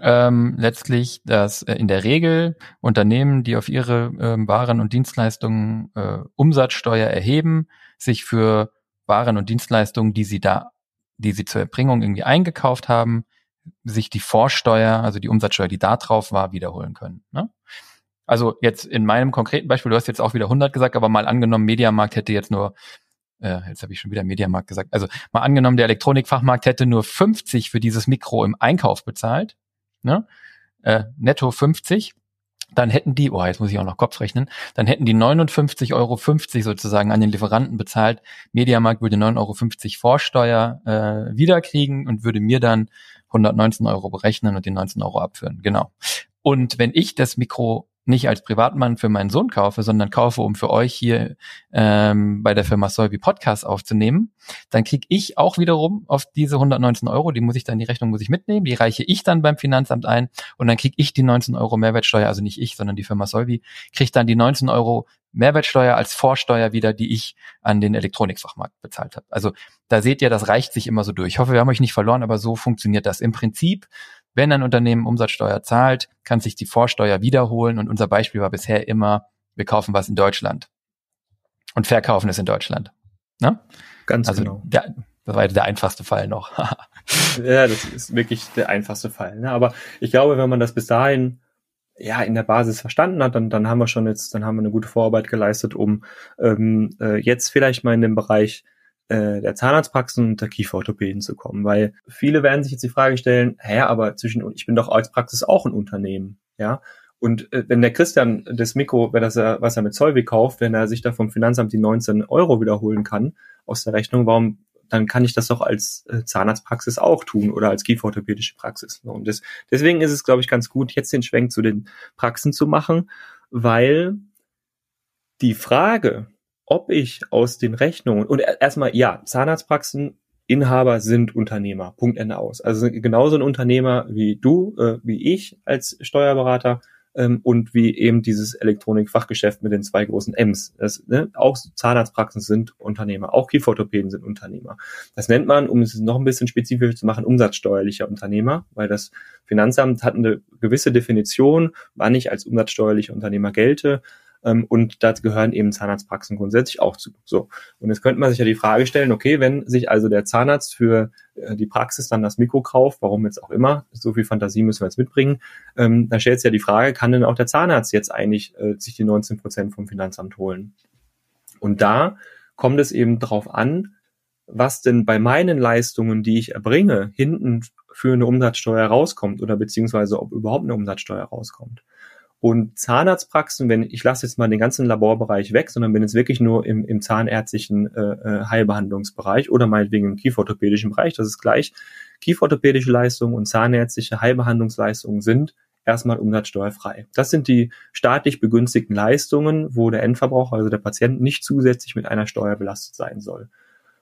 ähm, letztlich, dass äh, in der Regel Unternehmen, die auf ihre ähm, Waren und Dienstleistungen äh, Umsatzsteuer erheben, sich für Waren und Dienstleistungen, die sie da, die sie zur Erbringung irgendwie eingekauft haben, sich die Vorsteuer, also die Umsatzsteuer, die da drauf war, wiederholen können. Ne? Also jetzt in meinem konkreten Beispiel, du hast jetzt auch wieder 100 gesagt, aber mal angenommen, Mediamarkt hätte jetzt nur, äh, jetzt habe ich schon wieder Mediamarkt gesagt, also mal angenommen, der Elektronikfachmarkt hätte nur 50 für dieses Mikro im Einkauf bezahlt, ne? äh, netto 50, dann hätten die, oh, jetzt muss ich auch noch Kopf rechnen, dann hätten die 59,50 Euro sozusagen an den Lieferanten bezahlt. Mediamarkt würde 9,50 Euro Vorsteuer äh, wiederkriegen und würde mir dann 119 Euro berechnen und die 19 Euro abführen. Genau. Und wenn ich das Mikro nicht als Privatmann für meinen Sohn kaufe, sondern kaufe, um für euch hier ähm, bei der Firma Solvi Podcast aufzunehmen, dann kriege ich auch wiederum auf diese 119 Euro, die muss ich dann, die Rechnung muss ich mitnehmen, die reiche ich dann beim Finanzamt ein und dann kriege ich die 19 Euro Mehrwertsteuer, also nicht ich, sondern die Firma Solvi, kriegt dann die 19 Euro Mehrwertsteuer als Vorsteuer wieder, die ich an den Elektronikfachmarkt bezahlt habe. Also da seht ihr, das reicht sich immer so durch. Ich hoffe, wir haben euch nicht verloren, aber so funktioniert das. Im Prinzip wenn ein Unternehmen Umsatzsteuer zahlt, kann sich die Vorsteuer wiederholen und unser Beispiel war bisher immer, wir kaufen was in Deutschland und verkaufen es in Deutschland. Ne? Ganz also genau. Der, das war der einfachste Fall noch. ja, das ist wirklich der einfachste Fall. Ne? Aber ich glaube, wenn man das bis dahin ja in der Basis verstanden hat, dann, dann haben wir schon jetzt, dann haben wir eine gute Vorarbeit geleistet, um ähm, äh, jetzt vielleicht mal in dem Bereich äh, der Zahnarztpraxen und der Kieferorthopäden zu kommen, weil viele werden sich jetzt die Frage stellen, hä, aber zwischen, ich bin doch als Praxis auch ein Unternehmen, ja, und äh, wenn der Christian das Mikro, wenn das was er mit Solvi kauft, wenn er sich da vom Finanzamt die 19 Euro wiederholen kann aus der Rechnung, warum dann kann ich das doch als äh, Zahnarztpraxis auch tun oder als kieferorthopädische Praxis. Und das, deswegen ist es, glaube ich, ganz gut, jetzt den Schwenk zu den Praxen zu machen, weil die Frage, ob ich aus den Rechnungen und erstmal ja, Zahnarztpraxen Inhaber sind Unternehmer. Punkt Ende aus. Also genauso ein Unternehmer wie du, äh, wie ich als Steuerberater ähm, und wie eben dieses Elektronikfachgeschäft mit den zwei großen M's. Das, ne, auch Zahnarztpraxen sind Unternehmer, auch Kieferorthopäden sind Unternehmer. Das nennt man, um es noch ein bisschen spezifischer zu machen, umsatzsteuerlicher Unternehmer, weil das Finanzamt hat eine gewisse Definition, wann ich als umsatzsteuerlicher Unternehmer gelte. Ähm, und da gehören eben Zahnarztpraxen grundsätzlich auch zu. So. Und jetzt könnte man sich ja die Frage stellen, okay, wenn sich also der Zahnarzt für äh, die Praxis dann das Mikro kauft, warum jetzt auch immer, so viel Fantasie müssen wir jetzt mitbringen, ähm, dann stellt sich ja die Frage, kann denn auch der Zahnarzt jetzt eigentlich äh, sich die 19 Prozent vom Finanzamt holen? Und da kommt es eben drauf an, was denn bei meinen Leistungen, die ich erbringe, hinten für eine Umsatzsteuer rauskommt oder beziehungsweise ob überhaupt eine Umsatzsteuer rauskommt. Und Zahnarztpraxen, wenn ich lasse jetzt mal den ganzen Laborbereich weg, sondern bin jetzt wirklich nur im, im zahnärztlichen äh, äh, Heilbehandlungsbereich oder meinetwegen im kieferorthopädischen Bereich, das ist gleich. Kieferorthopädische Leistungen und zahnärztliche Heilbehandlungsleistungen sind erstmal umsatzsteuerfrei. Das sind die staatlich begünstigten Leistungen, wo der Endverbraucher, also der Patient, nicht zusätzlich mit einer Steuer belastet sein soll.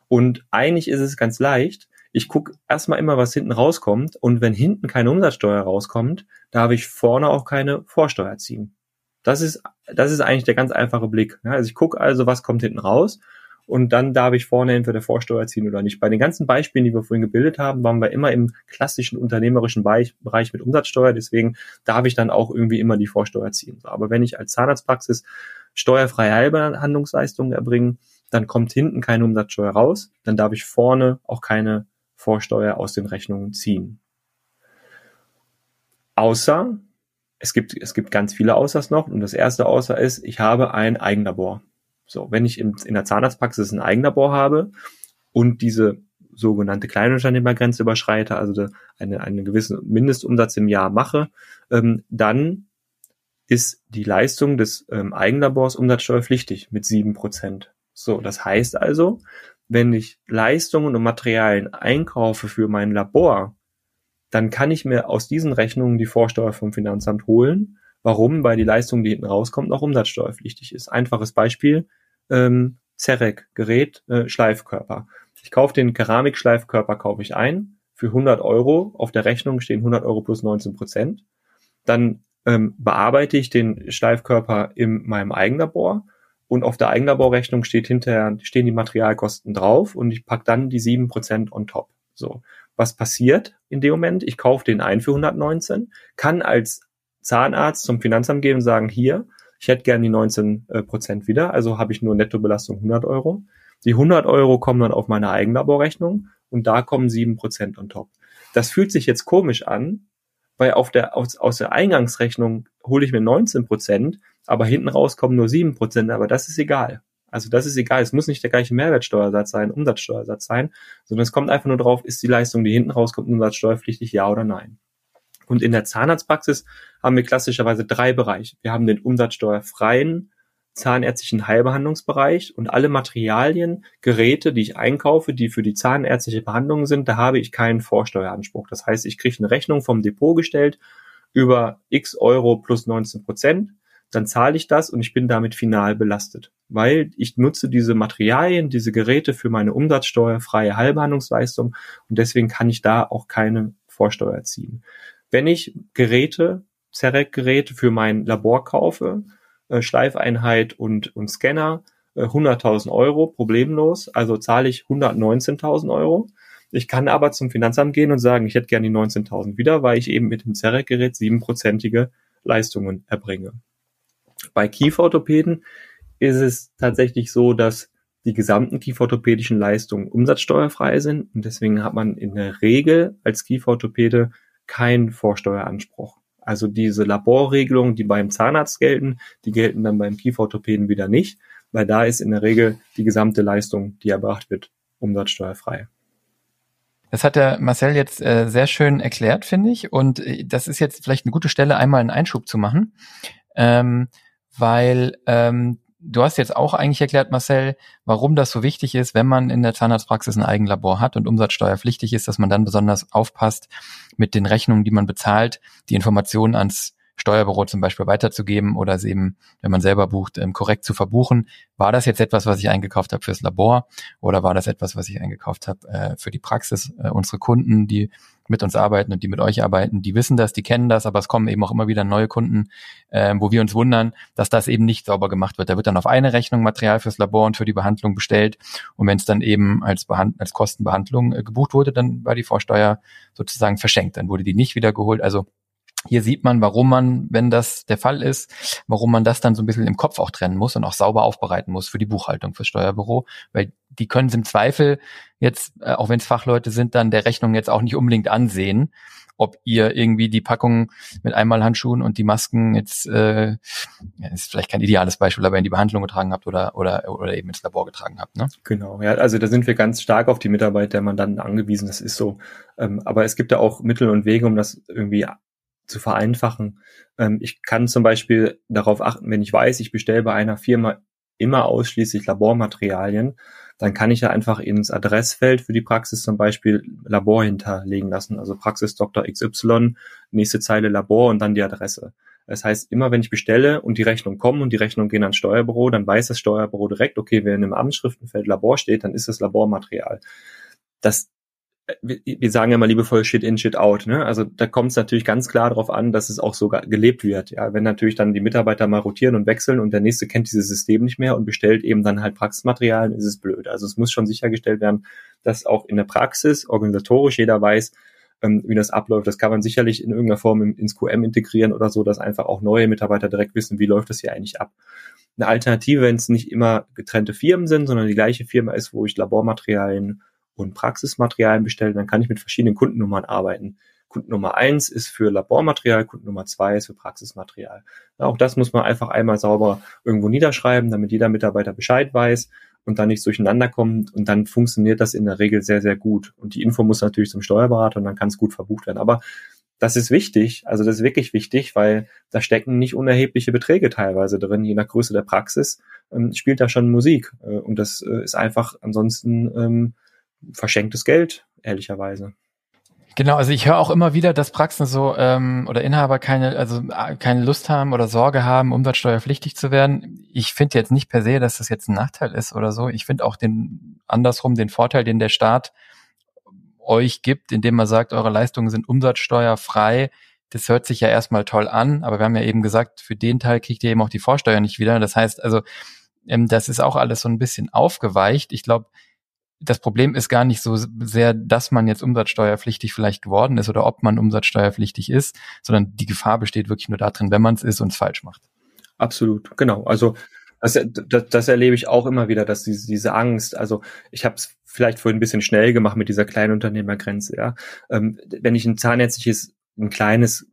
Und eigentlich ist es ganz leicht ich gucke erstmal immer, was hinten rauskommt. Und wenn hinten keine Umsatzsteuer rauskommt, darf ich vorne auch keine Vorsteuer ziehen. Das ist, das ist eigentlich der ganz einfache Blick. Also ich gucke also, was kommt hinten raus. Und dann darf ich vorne entweder Vorsteuer ziehen oder nicht. Bei den ganzen Beispielen, die wir vorhin gebildet haben, waren wir immer im klassischen unternehmerischen Bereich, mit Umsatzsteuer. Deswegen darf ich dann auch irgendwie immer die Vorsteuer ziehen. Aber wenn ich als Zahnarztpraxis steuerfreie Heilbehandlungsleistungen erbringe, dann kommt hinten keine Umsatzsteuer raus. Dann darf ich vorne auch keine Vorsteuer aus den Rechnungen ziehen. Außer, es gibt, es gibt ganz viele Außers noch und das erste Außer ist, ich habe ein Eigenlabor. So, wenn ich in, in der Zahnarztpraxis ein Eigenlabor habe und diese sogenannte Kleinunternehmergrenze überschreite, also eine, einen gewissen Mindestumsatz im Jahr mache, ähm, dann ist die Leistung des ähm, Eigenlabors umsatzsteuerpflichtig mit sieben Prozent. So, das heißt also, wenn ich Leistungen und Materialien einkaufe für mein Labor, dann kann ich mir aus diesen Rechnungen die Vorsteuer vom Finanzamt holen. Warum? Weil die Leistung, die hinten rauskommt, auch umsatzsteuerpflichtig ist. Einfaches Beispiel, ähm, Zerek, Gerät, äh, Schleifkörper. Ich kaufe den Keramikschleifkörper, kaufe ich ein, für 100 Euro. Auf der Rechnung stehen 100 Euro plus 19 Prozent. Dann ähm, bearbeite ich den Schleifkörper in meinem Eigenlabor und auf der Eigenlaborrechnung steht hinterher, stehen die Materialkosten drauf und ich pack dann die sieben Prozent on top. So. Was passiert in dem Moment? Ich kaufe den ein für 119, kann als Zahnarzt zum Finanzamt gehen und sagen, hier, ich hätte gern die 19 äh, Prozent wieder, also habe ich nur Nettobelastung 100 Euro. Die 100 Euro kommen dann auf meine Eigenlaborrechnung und da kommen sieben Prozent on top. Das fühlt sich jetzt komisch an, weil auf der, aus, aus der Eingangsrechnung hole ich mir 19 Prozent, aber hinten raus kommen nur sieben Prozent, aber das ist egal. Also das ist egal. Es muss nicht der gleiche Mehrwertsteuersatz sein, Umsatzsteuersatz sein, sondern es kommt einfach nur drauf, ist die Leistung, die hinten rauskommt, umsatzsteuerpflichtig, ja oder nein. Und in der Zahnarztpraxis haben wir klassischerweise drei Bereiche. Wir haben den umsatzsteuerfreien zahnärztlichen Heilbehandlungsbereich und alle Materialien, Geräte, die ich einkaufe, die für die zahnärztliche Behandlung sind, da habe ich keinen Vorsteueranspruch. Das heißt, ich kriege eine Rechnung vom Depot gestellt über x Euro plus 19 Prozent dann zahle ich das und ich bin damit final belastet, weil ich nutze diese Materialien, diese Geräte für meine umsatzsteuerfreie Heilbehandlungsleistung und deswegen kann ich da auch keine Vorsteuer ziehen. Wenn ich Geräte, Zerec-Geräte für mein Labor kaufe, äh, Schleifeinheit und, und Scanner, äh, 100.000 Euro, problemlos, also zahle ich 119.000 Euro. Ich kann aber zum Finanzamt gehen und sagen, ich hätte gerne die 19.000 wieder, weil ich eben mit dem Zerec-Gerät siebenprozentige Leistungen erbringe. Bei Kieferorthopäden ist es tatsächlich so, dass die gesamten kieferorthopädischen Leistungen umsatzsteuerfrei sind und deswegen hat man in der Regel als Kieferorthopäde keinen Vorsteueranspruch. Also diese Laborregelungen, die beim Zahnarzt gelten, die gelten dann beim Kieferorthopäden wieder nicht, weil da ist in der Regel die gesamte Leistung, die erbracht wird, umsatzsteuerfrei. Das hat der Marcel jetzt äh, sehr schön erklärt, finde ich. Und äh, das ist jetzt vielleicht eine gute Stelle, einmal einen Einschub zu machen. Ähm, weil ähm, du hast jetzt auch eigentlich erklärt, Marcel, warum das so wichtig ist, wenn man in der Zahnarztpraxis ein Eigenlabor hat und umsatzsteuerpflichtig ist, dass man dann besonders aufpasst mit den Rechnungen, die man bezahlt, die Informationen ans Steuerbüro zum Beispiel weiterzugeben oder es eben, wenn man selber bucht, ähm, korrekt zu verbuchen. War das jetzt etwas, was ich eingekauft habe fürs Labor oder war das etwas, was ich eingekauft habe äh, für die Praxis? Äh, unsere Kunden, die mit uns arbeiten und die mit euch arbeiten, die wissen das, die kennen das, aber es kommen eben auch immer wieder neue Kunden, äh, wo wir uns wundern, dass das eben nicht sauber gemacht wird. Da wird dann auf eine Rechnung Material fürs Labor und für die Behandlung bestellt und wenn es dann eben als, Behand als Kostenbehandlung äh, gebucht wurde, dann war die Vorsteuer sozusagen verschenkt. Dann wurde die nicht wiedergeholt. Also hier sieht man, warum man, wenn das der Fall ist, warum man das dann so ein bisschen im Kopf auch trennen muss und auch sauber aufbereiten muss für die Buchhaltung, fürs Steuerbüro, weil die können es im Zweifel jetzt, äh, auch wenn es Fachleute sind, dann der Rechnung jetzt auch nicht unbedingt ansehen, ob ihr irgendwie die Packung mit Einmalhandschuhen und die Masken jetzt, äh, ist vielleicht kein ideales Beispiel, aber in die Behandlung getragen habt oder, oder, oder eben ins Labor getragen habt. Ne? Genau, ja, also da sind wir ganz stark auf die Mitarbeit der Mandanten angewiesen, das ist so. Ähm, aber es gibt da auch Mittel und Wege, um das irgendwie zu vereinfachen. Ähm, ich kann zum Beispiel darauf achten, wenn ich weiß, ich bestelle bei einer Firma immer ausschließlich Labormaterialien, dann kann ich ja einfach ins Adressfeld für die Praxis zum Beispiel Labor hinterlegen lassen. Also Praxis Dr. XY, nächste Zeile Labor und dann die Adresse. Das heißt, immer wenn ich bestelle und die Rechnung kommen und die Rechnungen gehen ans Steuerbüro, dann weiß das Steuerbüro direkt, okay, wenn im Amtsschriftenfeld Labor steht, dann ist das Labormaterial. Das wir sagen ja mal liebevoll Shit in, Shit out. Ne? Also da kommt es natürlich ganz klar darauf an, dass es auch so gelebt wird. Ja, wenn natürlich dann die Mitarbeiter mal rotieren und wechseln und der nächste kennt dieses System nicht mehr und bestellt eben dann halt Praxismaterial, ist es blöd. Also es muss schon sichergestellt werden, dass auch in der Praxis organisatorisch jeder weiß, ähm, wie das abläuft. Das kann man sicherlich in irgendeiner Form ins QM integrieren oder so, dass einfach auch neue Mitarbeiter direkt wissen, wie läuft das hier eigentlich ab. Eine Alternative, wenn es nicht immer getrennte Firmen sind, sondern die gleiche Firma ist, wo ich Labormaterialien und Praxismaterialien bestellen, dann kann ich mit verschiedenen Kundennummern arbeiten. Kundennummer eins ist für Labormaterial, Kundennummer zwei ist für Praxismaterial. Ja, auch das muss man einfach einmal sauber irgendwo niederschreiben, damit jeder Mitarbeiter Bescheid weiß und dann nichts durcheinander kommt und dann funktioniert das in der Regel sehr, sehr gut. Und die Info muss natürlich zum Steuerberater und dann kann es gut verbucht werden. Aber das ist wichtig, also das ist wirklich wichtig, weil da stecken nicht unerhebliche Beträge teilweise drin, je nach Größe der Praxis ähm, spielt da schon Musik. Äh, und das äh, ist einfach ansonsten ähm, verschenktes Geld, ehrlicherweise. Genau, also ich höre auch immer wieder, dass Praxen so ähm, oder Inhaber keine, also äh, keine Lust haben oder Sorge haben, umsatzsteuerpflichtig zu werden. Ich finde jetzt nicht per se, dass das jetzt ein Nachteil ist oder so. Ich finde auch den andersrum den Vorteil, den der Staat euch gibt, indem er sagt, eure Leistungen sind umsatzsteuerfrei. Das hört sich ja erstmal toll an, aber wir haben ja eben gesagt, für den Teil kriegt ihr eben auch die Vorsteuer nicht wieder. Das heißt also, ähm, das ist auch alles so ein bisschen aufgeweicht. Ich glaube, das Problem ist gar nicht so sehr, dass man jetzt umsatzsteuerpflichtig vielleicht geworden ist oder ob man umsatzsteuerpflichtig ist, sondern die Gefahr besteht wirklich nur darin, wenn man es ist und es falsch macht. Absolut, genau. Also das, das, das erlebe ich auch immer wieder, dass diese, diese Angst, also ich habe es vielleicht vorhin ein bisschen schnell gemacht mit dieser kleinen Unternehmergrenze, ja. Ähm, wenn ich ein zahnärztliches, ein kleines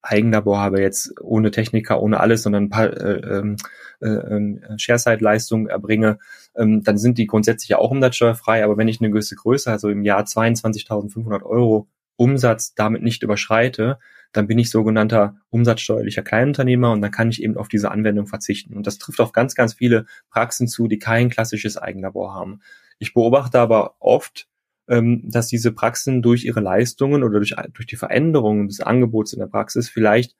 Eigenlabor habe, jetzt ohne Techniker, ohne alles, sondern ein paar äh, ähm, äh, äh, Share-Side-Leistungen erbringe, ähm, dann sind die grundsätzlich ja auch umsatzsteuerfrei. Aber wenn ich eine gewisse Größe, also im Jahr 22.500 Euro Umsatz damit nicht überschreite, dann bin ich sogenannter umsatzsteuerlicher Kleinunternehmer und dann kann ich eben auf diese Anwendung verzichten. Und das trifft auf ganz, ganz viele Praxen zu, die kein klassisches Eigenlabor haben. Ich beobachte aber oft, ähm, dass diese Praxen durch ihre Leistungen oder durch, durch die Veränderungen des Angebots in der Praxis vielleicht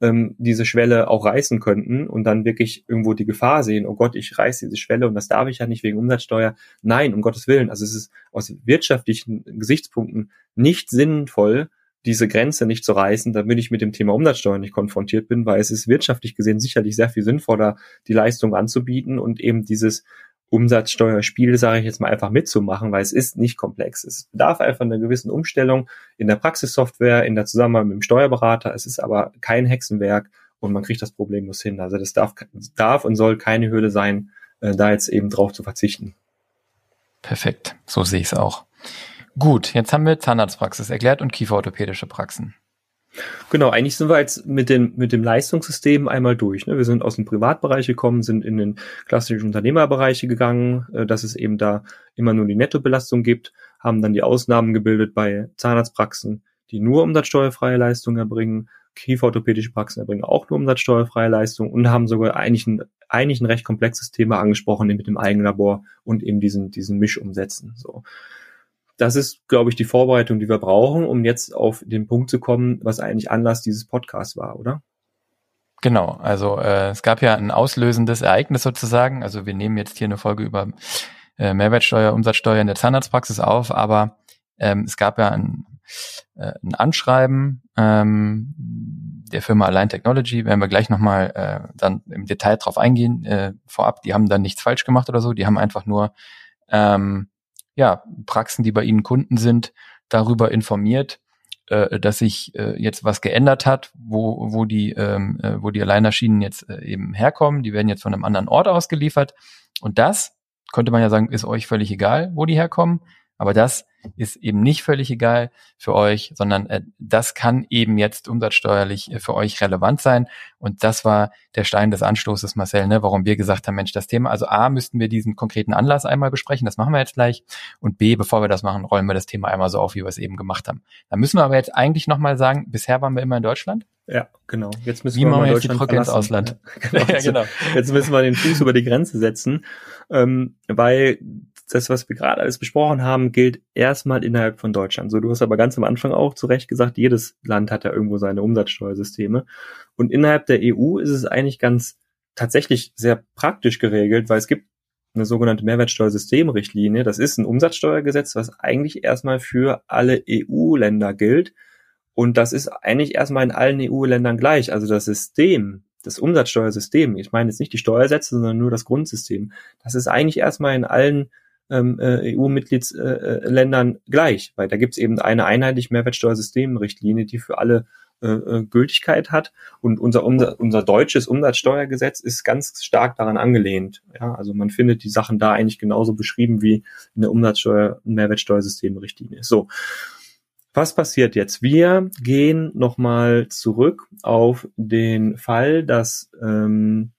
ähm, diese Schwelle auch reißen könnten und dann wirklich irgendwo die Gefahr sehen, oh Gott, ich reiße diese Schwelle und das darf ich ja nicht wegen Umsatzsteuer. Nein, um Gottes Willen. Also es ist aus wirtschaftlichen Gesichtspunkten nicht sinnvoll, diese Grenze nicht zu reißen, damit ich mit dem Thema Umsatzsteuer nicht konfrontiert bin, weil es ist wirtschaftlich gesehen sicherlich sehr viel sinnvoller, die Leistung anzubieten und eben dieses Umsatzsteuerspiel, sage ich jetzt mal, einfach mitzumachen, weil es ist nicht komplex. Es bedarf einfach einer gewissen Umstellung in der Praxissoftware, in der Zusammenarbeit mit dem Steuerberater. Es ist aber kein Hexenwerk und man kriegt das problemlos hin. Also das darf, darf und soll keine Hürde sein, äh, da jetzt eben drauf zu verzichten. Perfekt, so sehe ich es auch. Gut, jetzt haben wir Zahnarztpraxis erklärt und kieferorthopädische Praxen. Genau, eigentlich sind wir jetzt mit, den, mit dem Leistungssystem einmal durch. Ne? Wir sind aus dem Privatbereich gekommen, sind in den klassischen Unternehmerbereiche gegangen, äh, dass es eben da immer nur die Nettobelastung gibt, haben dann die Ausnahmen gebildet bei Zahnarztpraxen, die nur umsatzsteuerfreie Leistungen erbringen, kieferorthopädische Praxen erbringen auch nur umsatzsteuerfreie Leistungen und haben sogar eigentlich ein, eigentlich ein recht komplexes Thema angesprochen mit dem Eigenlabor und eben diesen, diesen Mischumsätzen. So. Das ist, glaube ich, die Vorbereitung, die wir brauchen, um jetzt auf den Punkt zu kommen, was eigentlich Anlass dieses Podcasts war, oder? Genau, also äh, es gab ja ein auslösendes Ereignis sozusagen. Also wir nehmen jetzt hier eine Folge über äh, Mehrwertsteuer, Umsatzsteuer in der Zahnarztpraxis auf, aber ähm, es gab ja ein, äh, ein Anschreiben ähm, der Firma Align Technology, werden wir gleich nochmal äh, dann im Detail drauf eingehen, äh, vorab, die haben dann nichts falsch gemacht oder so, die haben einfach nur ähm, ja, Praxen, die bei ihnen Kunden sind, darüber informiert, äh, dass sich äh, jetzt was geändert hat, wo, wo die, ähm, äh, wo die Alleinerschienen jetzt äh, eben herkommen. Die werden jetzt von einem anderen Ort ausgeliefert. Und das, könnte man ja sagen, ist euch völlig egal, wo die herkommen. Aber das ist eben nicht völlig egal für euch, sondern äh, das kann eben jetzt umsatzsteuerlich äh, für euch relevant sein. Und das war der Stein des Anstoßes, Marcel, ne, warum wir gesagt haben, Mensch, das Thema, also A, müssten wir diesen konkreten Anlass einmal besprechen, das machen wir jetzt gleich. Und B, bevor wir das machen, rollen wir das Thema einmal so auf, wie wir es eben gemacht haben. Da müssen wir aber jetzt eigentlich nochmal sagen, bisher waren wir immer in Deutschland. Ja, genau. Jetzt müssen Wie wir machen wir jetzt die ins Ausland? Ja, genau. ja, genau. Jetzt müssen wir den Fuß über die Grenze setzen, ähm, weil das, was wir gerade alles besprochen haben, gilt erstmal innerhalb von Deutschland. So, du hast aber ganz am Anfang auch zu Recht gesagt, jedes Land hat ja irgendwo seine Umsatzsteuersysteme. Und innerhalb der EU ist es eigentlich ganz tatsächlich sehr praktisch geregelt, weil es gibt eine sogenannte Mehrwertsteuersystemrichtlinie. Das ist ein Umsatzsteuergesetz, was eigentlich erstmal für alle EU-Länder gilt. Und das ist eigentlich erstmal in allen EU-Ländern gleich. Also das System, das Umsatzsteuersystem, ich meine jetzt nicht die Steuersätze, sondern nur das Grundsystem, das ist eigentlich erstmal in allen ähm, äh, EU-Mitgliedsländern gleich, weil da gibt es eben eine einheitliche Mehrwertsteuersystemrichtlinie, die für alle äh, äh, Gültigkeit hat. Und unser, unser, unser deutsches Umsatzsteuergesetz ist ganz stark daran angelehnt. Ja, also man findet die Sachen da eigentlich genauso beschrieben wie in der Umsatzsteuer- und Mehrwertsteuersystemrichtlinie. So. Was passiert jetzt? Wir gehen nochmal zurück auf den Fall, dass ähm,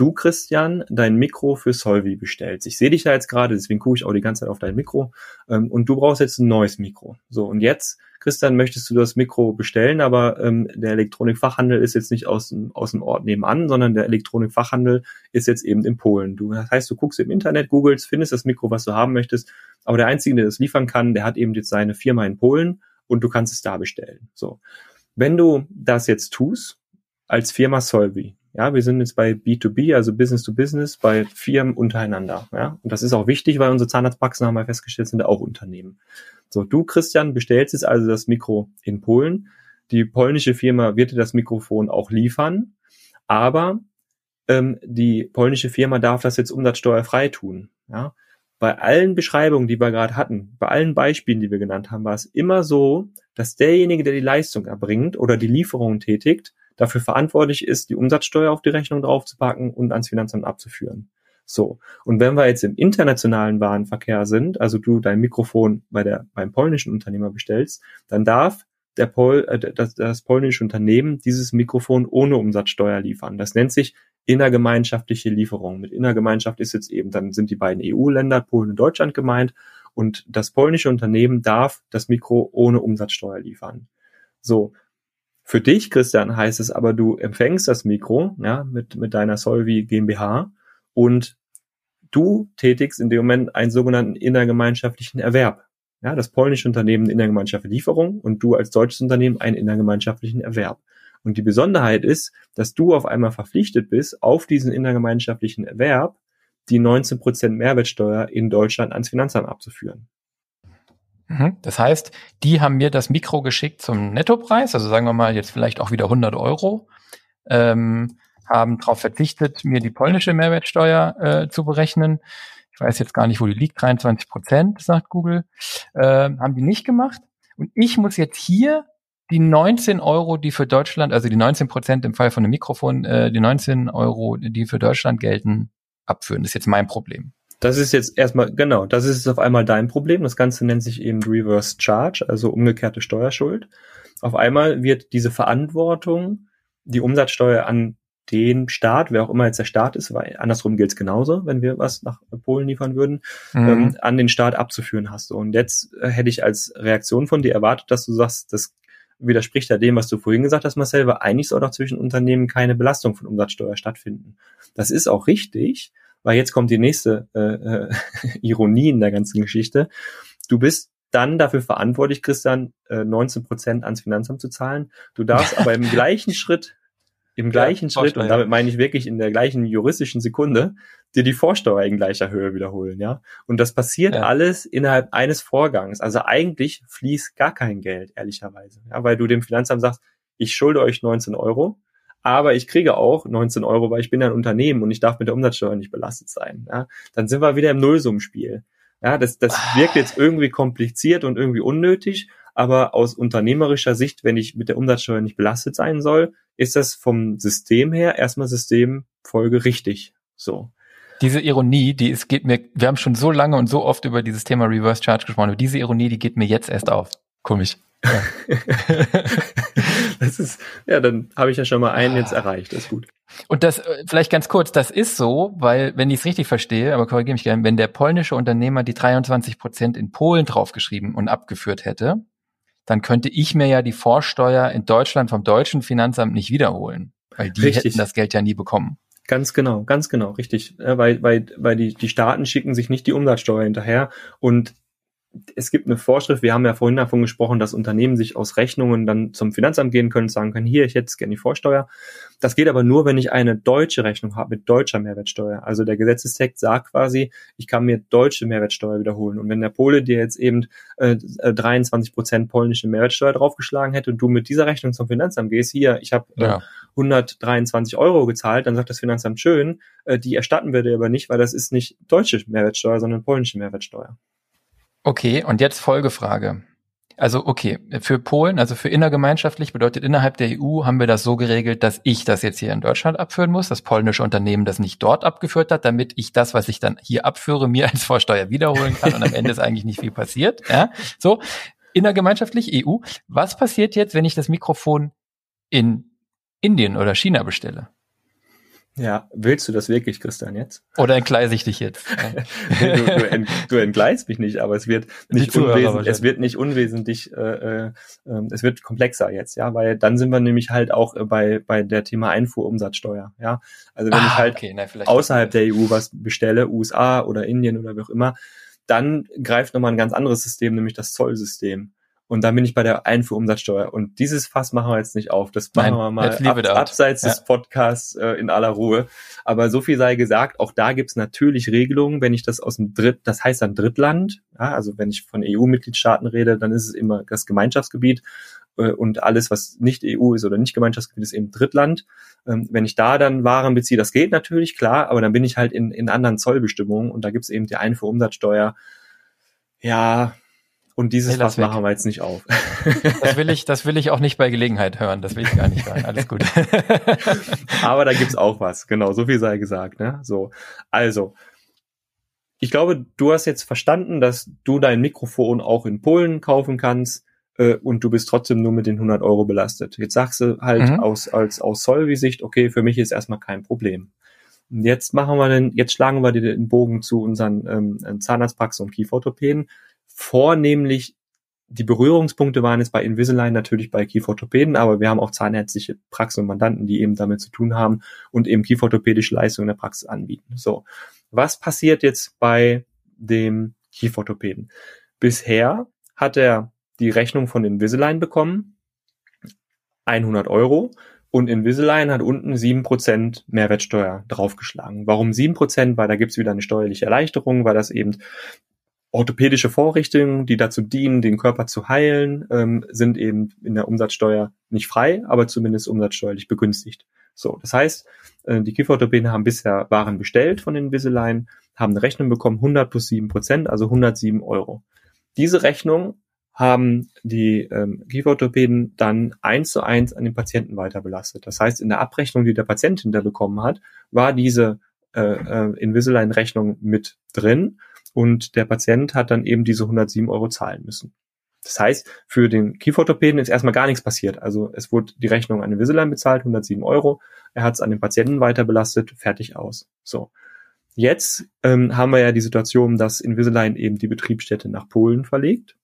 du, Christian, dein Mikro für Solvi bestellst. Ich sehe dich da jetzt gerade, deswegen gucke ich auch die ganze Zeit auf dein Mikro. Ähm, und du brauchst jetzt ein neues Mikro. So, und jetzt, Christian, möchtest du das Mikro bestellen, aber ähm, der Elektronikfachhandel ist jetzt nicht aus, aus dem Ort nebenan, sondern der Elektronikfachhandel ist jetzt eben in Polen. Du, das heißt, du guckst im Internet, googelst, findest das Mikro, was du haben möchtest, aber der Einzige, der das liefern kann, der hat eben jetzt seine Firma in Polen und du kannst es da bestellen. So. Wenn du das jetzt tust, als Firma Solvi, ja, wir sind jetzt bei B2B, also Business to Business, bei Firmen untereinander. Ja, und das ist auch wichtig, weil unsere Zahnarztpraxen haben wir festgestellt, sind auch Unternehmen. So, du, Christian, bestellst jetzt also das Mikro in Polen. Die polnische Firma wird dir das Mikrofon auch liefern, aber ähm, die polnische Firma darf das jetzt umsatzsteuerfrei tun. Ja, bei allen Beschreibungen, die wir gerade hatten, bei allen Beispielen, die wir genannt haben, war es immer so, dass derjenige, der die Leistung erbringt oder die Lieferung tätigt, dafür verantwortlich ist, die Umsatzsteuer auf die Rechnung draufzupacken und ans Finanzamt abzuführen. So. Und wenn wir jetzt im internationalen Warenverkehr sind, also du dein Mikrofon bei der, beim polnischen Unternehmer bestellst, dann darf der Pol, äh, das, das polnische Unternehmen dieses Mikrofon ohne Umsatzsteuer liefern. Das nennt sich innergemeinschaftliche Lieferung. Mit Innergemeinschaft ist jetzt eben, dann sind die beiden EU-Länder, Polen und Deutschland gemeint, und das polnische Unternehmen darf das Mikro ohne Umsatzsteuer liefern. So, für dich, Christian, heißt es aber, du empfängst das Mikro, ja, mit, mit deiner Solvi GmbH und du tätigst in dem Moment einen sogenannten innergemeinschaftlichen Erwerb. Ja, das polnische Unternehmen innergemeinschaftliche Lieferung und du als deutsches Unternehmen einen innergemeinschaftlichen Erwerb. Und die Besonderheit ist, dass du auf einmal verpflichtet bist, auf diesen innergemeinschaftlichen Erwerb die 19% Mehrwertsteuer in Deutschland ans Finanzamt abzuführen. Mhm. Das heißt, die haben mir das Mikro geschickt zum Nettopreis, also sagen wir mal jetzt vielleicht auch wieder 100 Euro, ähm, haben darauf verzichtet, mir die polnische Mehrwertsteuer äh, zu berechnen. Ich weiß jetzt gar nicht, wo die liegt, 23 Prozent, sagt Google. Äh, haben die nicht gemacht. Und ich muss jetzt hier die 19 Euro, die für Deutschland, also die 19 Prozent im Fall von einem Mikrofon, äh, die 19 Euro, die für Deutschland gelten, abführen. Das ist jetzt mein Problem. Das ist jetzt erstmal, genau, das ist auf einmal dein Problem. Das Ganze nennt sich eben Reverse Charge, also umgekehrte Steuerschuld. Auf einmal wird diese Verantwortung, die Umsatzsteuer an den Staat, wer auch immer jetzt der Staat ist, weil andersrum gilt es genauso, wenn wir was nach Polen liefern würden, mhm. ähm, an den Staat abzuführen hast. Und jetzt äh, hätte ich als Reaktion von dir erwartet, dass du sagst, das widerspricht ja dem, was du vorhin gesagt hast, Marcel, weil eigentlich soll doch zwischen Unternehmen keine Belastung von Umsatzsteuer stattfinden. Das ist auch richtig, weil jetzt kommt die nächste äh, äh, Ironie in der ganzen Geschichte. Du bist dann dafür verantwortlich, Christian, äh, 19 Prozent ans Finanzamt zu zahlen. Du darfst aber im gleichen Schritt, im gleichen ja, Schritt, und damit meine ich wirklich in der gleichen juristischen Sekunde, dir die Vorsteuer in gleicher Höhe wiederholen, ja. Und das passiert ja. alles innerhalb eines Vorgangs. Also eigentlich fließt gar kein Geld, ehrlicherweise, ja, weil du dem Finanzamt sagst, ich schulde euch 19 Euro, aber ich kriege auch 19 Euro, weil ich bin ein Unternehmen und ich darf mit der Umsatzsteuer nicht belastet sein. Ja? Dann sind wir wieder im Nullsummenspiel. Ja, das, das wirkt jetzt irgendwie kompliziert und irgendwie unnötig, aber aus unternehmerischer Sicht, wenn ich mit der Umsatzsteuer nicht belastet sein soll, ist das vom System her erstmal Systemfolge richtig. So. Diese Ironie, die es geht mir, wir haben schon so lange und so oft über dieses Thema Reverse Charge gesprochen, aber diese Ironie, die geht mir jetzt erst auf. Komisch. Ja. das ist, ja, dann habe ich ja schon mal einen jetzt erreicht, das ist gut. Und das, äh, vielleicht ganz kurz, das ist so, weil, wenn ich es richtig verstehe, aber korrigiere mich gerne, wenn der polnische Unternehmer die 23 Prozent in Polen draufgeschrieben und abgeführt hätte, dann könnte ich mir ja die Vorsteuer in Deutschland vom deutschen Finanzamt nicht wiederholen, weil die richtig. hätten das Geld ja nie bekommen. Ganz genau, ganz genau, richtig. Weil, weil, weil die, die Staaten schicken sich nicht die Umsatzsteuer hinterher und es gibt eine Vorschrift, wir haben ja vorhin davon gesprochen, dass Unternehmen sich aus Rechnungen dann zum Finanzamt gehen können und sagen können, hier, ich hätte gerne die Vorsteuer. Das geht aber nur, wenn ich eine deutsche Rechnung habe mit deutscher Mehrwertsteuer. Also der Gesetzestext sagt quasi, ich kann mir deutsche Mehrwertsteuer wiederholen. Und wenn der Pole dir jetzt eben äh, 23 Prozent polnische Mehrwertsteuer draufgeschlagen hätte und du mit dieser Rechnung zum Finanzamt gehst, hier, ich habe äh, ja. 123 Euro gezahlt, dann sagt das Finanzamt schön, äh, die erstatten wir dir aber nicht, weil das ist nicht deutsche Mehrwertsteuer, sondern polnische Mehrwertsteuer. Okay, und jetzt Folgefrage. Also okay, für Polen, also für innergemeinschaftlich bedeutet innerhalb der EU haben wir das so geregelt, dass ich das jetzt hier in Deutschland abführen muss, das polnische Unternehmen das nicht dort abgeführt hat, damit ich das, was ich dann hier abführe, mir als Vorsteuer wiederholen kann und am Ende ist eigentlich nicht viel passiert. Ja? So, innergemeinschaftlich EU. Was passiert jetzt, wenn ich das Mikrofon in Indien oder China bestelle? Ja, willst du das wirklich, Christian, jetzt? Oder entgleise ich dich jetzt? du, du, ent, du, entgleist mich nicht, aber es wird nicht, unwesentlich, es wird nicht unwesentlich, äh, äh, ähm, es wird komplexer jetzt, ja, weil dann sind wir nämlich halt auch äh, bei, bei der Thema Einfuhrumsatzsteuer, ja. Also wenn ah, ich halt okay, na, außerhalb der EU was bestelle, USA oder Indien oder wie auch immer, dann greift nochmal ein ganz anderes System, nämlich das Zollsystem. Und dann bin ich bei der Einfuhrumsatzsteuer. Und dieses Fass machen wir jetzt nicht auf. Das machen Nein, wir mal ab, abseits ja. des Podcasts äh, in aller Ruhe. Aber so viel sei gesagt, auch da gibt's natürlich Regelungen, wenn ich das aus dem Dritt, das heißt dann Drittland, ja, also wenn ich von EU-Mitgliedstaaten rede, dann ist es immer das Gemeinschaftsgebiet äh, und alles, was nicht EU ist oder nicht Gemeinschaftsgebiet, ist eben Drittland. Ähm, wenn ich da dann Waren beziehe, das geht natürlich, klar, aber dann bin ich halt in, in anderen Zollbestimmungen und da gibt's eben die Einfuhrumsatzsteuer. Ja, und dieses hey, Fass machen wir jetzt nicht auf. Das will ich, das will ich auch nicht bei Gelegenheit hören. Das will ich gar nicht hören. Alles gut. Aber da gibt's auch was. Genau, so viel sei gesagt. Ne? So, also ich glaube, du hast jetzt verstanden, dass du dein Mikrofon auch in Polen kaufen kannst äh, und du bist trotzdem nur mit den 100 Euro belastet. Jetzt sagst du halt mhm. aus als aus Solvi-Sicht, okay, für mich ist erstmal kein Problem. Und jetzt machen wir den, jetzt schlagen wir den Bogen zu unseren ähm, Zahnarztpraxen und Kieferorthopäden vornehmlich die Berührungspunkte waren jetzt bei Invisalign natürlich bei Kieferorthopäden, aber wir haben auch zahnärztliche Praxen und Mandanten, die eben damit zu tun haben und eben kieferorthopädische Leistungen in der Praxis anbieten. So. Was passiert jetzt bei dem Kieferorthopäden? Bisher hat er die Rechnung von Invisalign bekommen, 100 Euro, und Invisalign hat unten 7% Mehrwertsteuer draufgeschlagen. Warum 7%? Weil da gibt's wieder eine steuerliche Erleichterung, weil das eben orthopädische Vorrichtungen, die dazu dienen, den Körper zu heilen, ähm, sind eben in der Umsatzsteuer nicht frei, aber zumindest umsatzsteuerlich begünstigt. So, das heißt, äh, die Kieferorthopäden haben bisher Waren bestellt von den Invisalign, haben eine Rechnung bekommen, 100 plus 7 Prozent, also 107 Euro. Diese Rechnung haben die ähm, Kieferorthopäden dann eins zu eins an den Patienten weiter belastet. Das heißt, in der Abrechnung, die der Patient hinterbekommen hat, war diese äh, äh, Invisalign-Rechnung mit drin und der Patient hat dann eben diese 107 Euro zahlen müssen. Das heißt, für den Kieferorthopäden ist erstmal gar nichts passiert. Also es wurde die Rechnung an den Invisalign bezahlt, 107 Euro. Er hat es an den Patienten weiter belastet, fertig aus. So. Jetzt ähm, haben wir ja die Situation, dass Invisalign eben die Betriebsstätte nach Polen verlegt.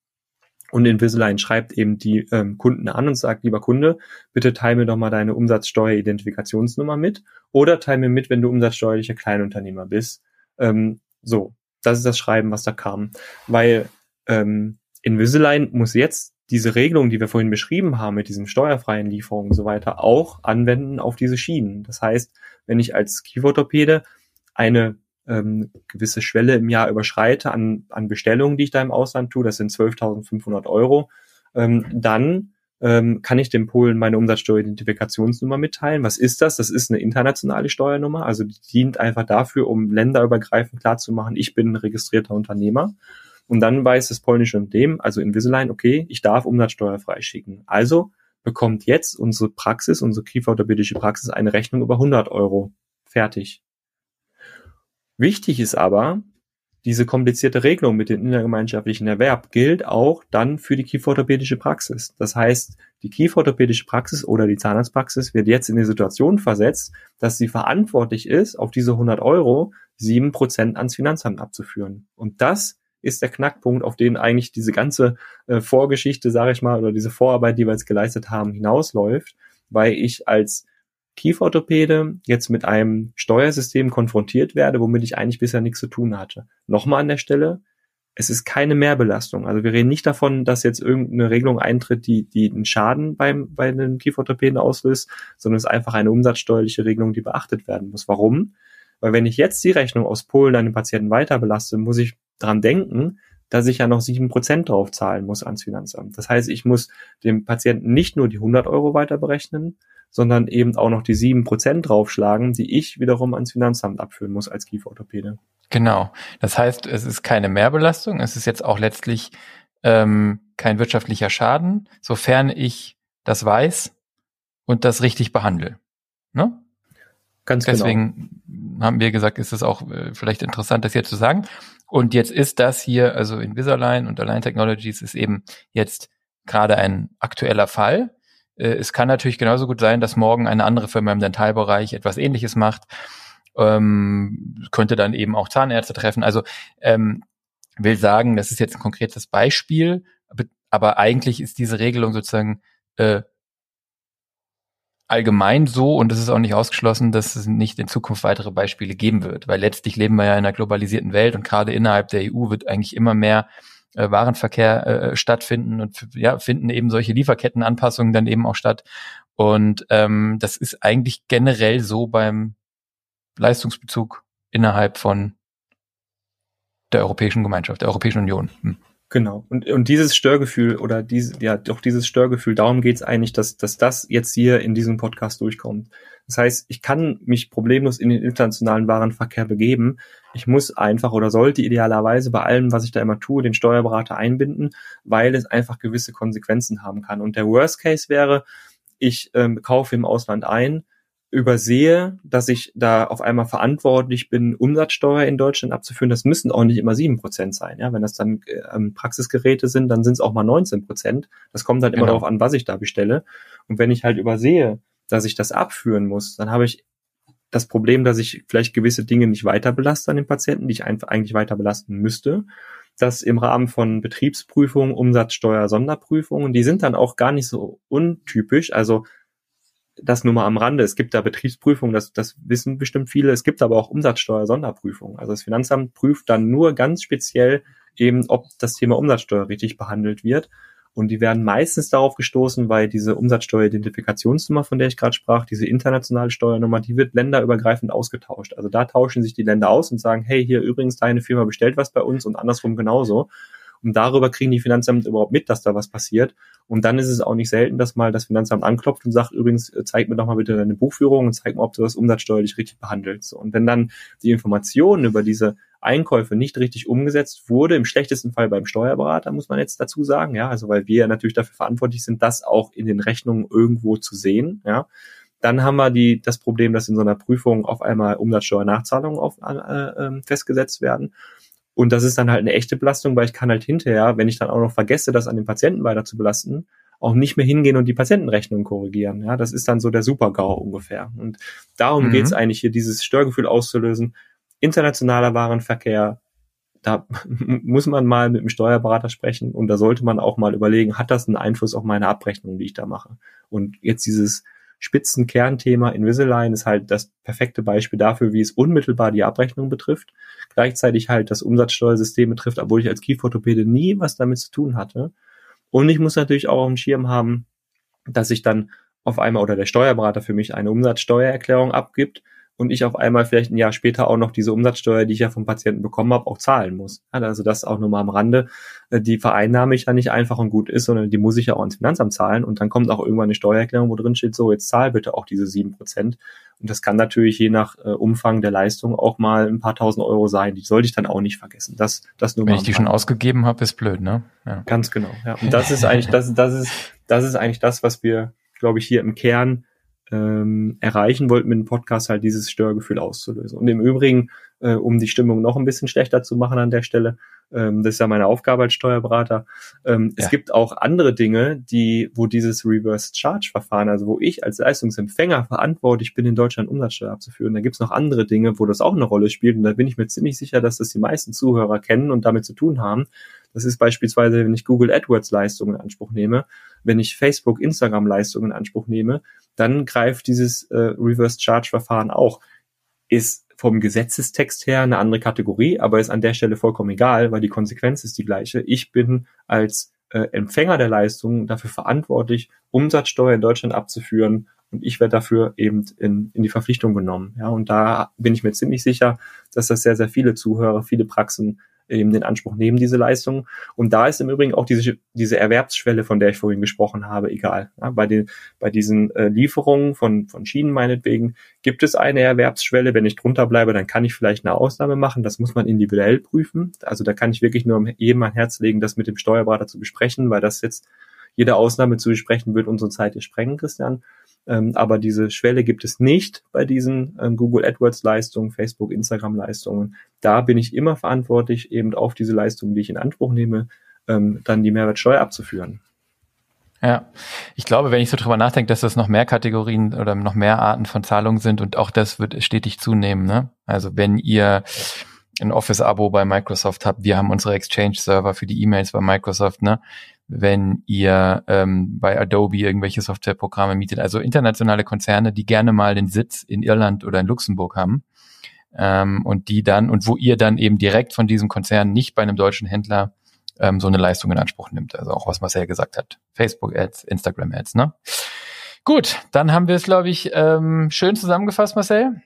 Und Invisalign schreibt eben die ähm, Kunden an und sagt, lieber Kunde, bitte teile mir doch mal deine Umsatzsteueridentifikationsnummer mit oder teile mir mit, wenn du umsatzsteuerlicher Kleinunternehmer bist. Ähm, so, das ist das Schreiben, was da kam. Weil ähm, Invisalign muss jetzt diese Regelung, die wir vorhin beschrieben haben, mit diesem steuerfreien Lieferung und so weiter, auch anwenden auf diese Schienen. Das heißt, wenn ich als Kieferorthopäde eine ähm, gewisse Schwelle im Jahr überschreite an, an Bestellungen, die ich da im Ausland tue, das sind 12.500 Euro, ähm, dann ähm, kann ich dem Polen meine Umsatzsteueridentifikationsnummer mitteilen. Was ist das? Das ist eine internationale Steuernummer, also die dient einfach dafür, um länderübergreifend klarzumachen, ich bin ein registrierter Unternehmer. Und dann weiß das polnische Unternehmen, also Invisalign, okay, ich darf Umsatzsteuer freischicken. Also bekommt jetzt unsere Praxis, unsere kieferorthopädische Praxis eine Rechnung über 100 Euro. Fertig. Wichtig ist aber, diese komplizierte Regelung mit dem innergemeinschaftlichen Erwerb gilt auch dann für die kieferorthopädische Praxis. Das heißt, die kieferorthopädische Praxis oder die Zahnarztpraxis wird jetzt in die Situation versetzt, dass sie verantwortlich ist, auf diese 100 Euro sieben Prozent ans Finanzamt abzuführen. Und das ist der Knackpunkt, auf den eigentlich diese ganze äh, Vorgeschichte, sage ich mal, oder diese Vorarbeit, die wir jetzt geleistet haben, hinausläuft, weil ich als Kieferorthopäde jetzt mit einem Steuersystem konfrontiert werde, womit ich eigentlich bisher nichts zu tun hatte. Nochmal an der Stelle, es ist keine Mehrbelastung. Also wir reden nicht davon, dass jetzt irgendeine Regelung eintritt, die, die einen Schaden beim, bei den Kieferorthopäden auslöst, sondern es ist einfach eine umsatzsteuerliche Regelung, die beachtet werden muss. Warum? Weil wenn ich jetzt die Rechnung aus Polen an den Patienten weiter belaste, muss ich dran denken, dass ich ja noch sieben Prozent drauf zahlen muss ans Finanzamt. Das heißt, ich muss dem Patienten nicht nur die 100 Euro weiter berechnen, sondern eben auch noch die sieben Prozent draufschlagen, die ich wiederum ans Finanzamt abführen muss als Kieferorthopäde. Genau. Das heißt, es ist keine Mehrbelastung, es ist jetzt auch letztlich ähm, kein wirtschaftlicher Schaden, sofern ich das weiß und das richtig behandle. Ne? Ganz genau. Deswegen genau. haben wir gesagt, ist es auch äh, vielleicht interessant, das hier zu sagen. Und jetzt ist das hier, also Invisalign und Align Technologies ist eben jetzt gerade ein aktueller Fall. Äh, es kann natürlich genauso gut sein, dass morgen eine andere Firma im Dentalbereich etwas ähnliches macht. Ähm, könnte dann eben auch Zahnärzte treffen. Also ähm, will sagen, das ist jetzt ein konkretes Beispiel, aber eigentlich ist diese Regelung sozusagen äh, allgemein so und es ist auch nicht ausgeschlossen, dass es nicht in Zukunft weitere Beispiele geben wird, weil letztlich leben wir ja in einer globalisierten Welt und gerade innerhalb der EU wird eigentlich immer mehr äh, Warenverkehr äh, stattfinden und ja, finden eben solche Lieferkettenanpassungen dann eben auch statt. Und ähm, das ist eigentlich generell so beim Leistungsbezug innerhalb von der Europäischen Gemeinschaft, der Europäischen Union. Hm. Genau. Und, und dieses Störgefühl oder diese, ja, doch dieses Störgefühl, darum geht's eigentlich, dass, dass das jetzt hier in diesem Podcast durchkommt. Das heißt, ich kann mich problemlos in den internationalen Warenverkehr begeben. Ich muss einfach oder sollte idealerweise bei allem, was ich da immer tue, den Steuerberater einbinden, weil es einfach gewisse Konsequenzen haben kann. Und der Worst Case wäre, ich ähm, kaufe im Ausland ein, übersehe, dass ich da auf einmal verantwortlich bin, Umsatzsteuer in Deutschland abzuführen. Das müssen auch nicht immer sieben Prozent sein. Ja, wenn das dann ähm, Praxisgeräte sind, dann sind es auch mal 19 Prozent. Das kommt halt immer genau. darauf an, was ich da bestelle. Und wenn ich halt übersehe, dass ich das abführen muss, dann habe ich das Problem, dass ich vielleicht gewisse Dinge nicht weiter belaste an den Patienten, die ich eigentlich weiter belasten müsste. Das im Rahmen von Betriebsprüfungen, Umsatzsteuer, Sonderprüfungen, die sind dann auch gar nicht so untypisch. Also das nur mal am Rande. Es gibt da Betriebsprüfungen, das, das wissen bestimmt viele. Es gibt aber auch Umsatzsteuer-Sonderprüfungen. Also das Finanzamt prüft dann nur ganz speziell eben, ob das Thema Umsatzsteuer richtig behandelt wird. Und die werden meistens darauf gestoßen, weil diese Umsatzsteueridentifikationsnummer, von der ich gerade sprach, diese internationale Steuernummer, die wird länderübergreifend ausgetauscht. Also da tauschen sich die Länder aus und sagen, hey, hier übrigens deine Firma bestellt was bei uns und andersrum genauso. Und darüber kriegen die Finanzämter überhaupt mit, dass da was passiert. Und dann ist es auch nicht selten, dass mal das Finanzamt anklopft und sagt, übrigens, äh, zeig mir doch mal bitte deine Buchführung und zeig mir, ob du das umsatzsteuerlich richtig behandelst. Und wenn dann die Informationen über diese Einkäufe nicht richtig umgesetzt wurde, im schlechtesten Fall beim Steuerberater, muss man jetzt dazu sagen, ja, also weil wir natürlich dafür verantwortlich sind, das auch in den Rechnungen irgendwo zu sehen, ja, dann haben wir die, das Problem, dass in so einer Prüfung auf einmal Umsatzsteuernachzahlungen auf, äh, äh, festgesetzt werden. Und das ist dann halt eine echte Belastung, weil ich kann halt hinterher, wenn ich dann auch noch vergesse, das an den Patienten weiter zu belasten, auch nicht mehr hingehen und die Patientenrechnung korrigieren. Ja, das ist dann so der Super-GAU ungefähr. Und darum mhm. geht es eigentlich hier, dieses Störgefühl auszulösen. Internationaler Warenverkehr, da muss man mal mit dem Steuerberater sprechen und da sollte man auch mal überlegen, hat das einen Einfluss auf meine Abrechnung, die ich da mache? Und jetzt dieses Spitzenkernthema Invisalign ist halt das perfekte Beispiel dafür, wie es unmittelbar die Abrechnung betrifft, gleichzeitig halt das Umsatzsteuersystem betrifft, obwohl ich als Kieferorthopäde nie was damit zu tun hatte. Und ich muss natürlich auch auf dem Schirm haben, dass ich dann auf einmal oder der Steuerberater für mich eine Umsatzsteuererklärung abgibt und ich auf einmal vielleicht ein Jahr später auch noch diese Umsatzsteuer, die ich ja vom Patienten bekommen habe, auch zahlen muss. Also das auch nur mal am Rande. Äh, die vereinnahme ich ja nicht einfach und gut ist, sondern die muss ich ja auch ins Finanzamt zahlen und dann kommt auch irgendwann eine Steuererklärung, wo drin steht, so jetzt zahl bitte auch diese sieben Prozent. Und das kann natürlich je nach äh, Umfang der Leistung auch mal ein paar tausend Euro sein. Die sollte ich dann auch nicht vergessen. Das, das nur Wenn ich die schon ausgegeben habe, ist blöd, ne? Ja. Ganz genau. Ja. Und das ist eigentlich, das, das ist, das ist eigentlich das, was wir, glaube ich, hier im Kern ähm, erreichen wollten mit dem Podcast halt dieses Störgefühl auszulösen. Und im Übrigen, äh, um die Stimmung noch ein bisschen schlechter zu machen an der Stelle, ähm, das ist ja meine Aufgabe als Steuerberater. Ähm, ja. Es gibt auch andere Dinge, die, wo dieses Reverse Charge Verfahren, also wo ich als Leistungsempfänger verantwortlich bin, in Deutschland Umsatzsteuer abzuführen. Da gibt es noch andere Dinge, wo das auch eine Rolle spielt. Und da bin ich mir ziemlich sicher, dass das die meisten Zuhörer kennen und damit zu tun haben. Das ist beispielsweise, wenn ich Google AdWords Leistungen in Anspruch nehme, wenn ich Facebook, Instagram Leistungen in Anspruch nehme, dann greift dieses äh, Reverse Charge Verfahren auch. Ist vom Gesetzestext her eine andere Kategorie, aber ist an der Stelle vollkommen egal, weil die Konsequenz ist die gleiche. Ich bin als äh, Empfänger der Leistung dafür verantwortlich, Umsatzsteuer in Deutschland abzuführen und ich werde dafür eben in, in die Verpflichtung genommen. Ja, und da bin ich mir ziemlich sicher, dass das sehr, sehr viele Zuhörer, viele Praxen eben den Anspruch nehmen, diese Leistung. Und da ist im Übrigen auch diese, diese Erwerbsschwelle, von der ich vorhin gesprochen habe, egal. Ja, bei, den, bei diesen äh, Lieferungen von, von Schienen meinetwegen gibt es eine Erwerbsschwelle. Wenn ich drunter bleibe, dann kann ich vielleicht eine Ausnahme machen. Das muss man individuell prüfen. Also da kann ich wirklich nur jedem ein Herz legen, das mit dem Steuerberater zu besprechen, weil das jetzt jede Ausnahme zu besprechen wird unsere Zeit hier sprengen, Christian. Ähm, aber diese Schwelle gibt es nicht bei diesen ähm, Google AdWords Leistungen, Facebook, Instagram Leistungen. Da bin ich immer verantwortlich, eben auf diese Leistungen, die ich in Anspruch nehme, ähm, dann die Mehrwertsteuer abzuführen. Ja, ich glaube, wenn ich so drüber nachdenke, dass das noch mehr Kategorien oder noch mehr Arten von Zahlungen sind und auch das wird stetig zunehmen. Ne? Also wenn ihr ein Office-Abo bei Microsoft habt, wir haben unsere Exchange-Server für die E-Mails bei Microsoft, ne? Wenn ihr ähm, bei Adobe irgendwelche Softwareprogramme mietet. Also internationale Konzerne, die gerne mal den Sitz in Irland oder in Luxemburg haben ähm, und die dann und wo ihr dann eben direkt von diesem Konzern nicht bei einem deutschen Händler ähm, so eine Leistung in Anspruch nimmt. Also auch was Marcel gesagt hat. Facebook-Ads, Instagram-Ads, ne? Gut, dann haben wir es, glaube ich, ähm, schön zusammengefasst, Marcel.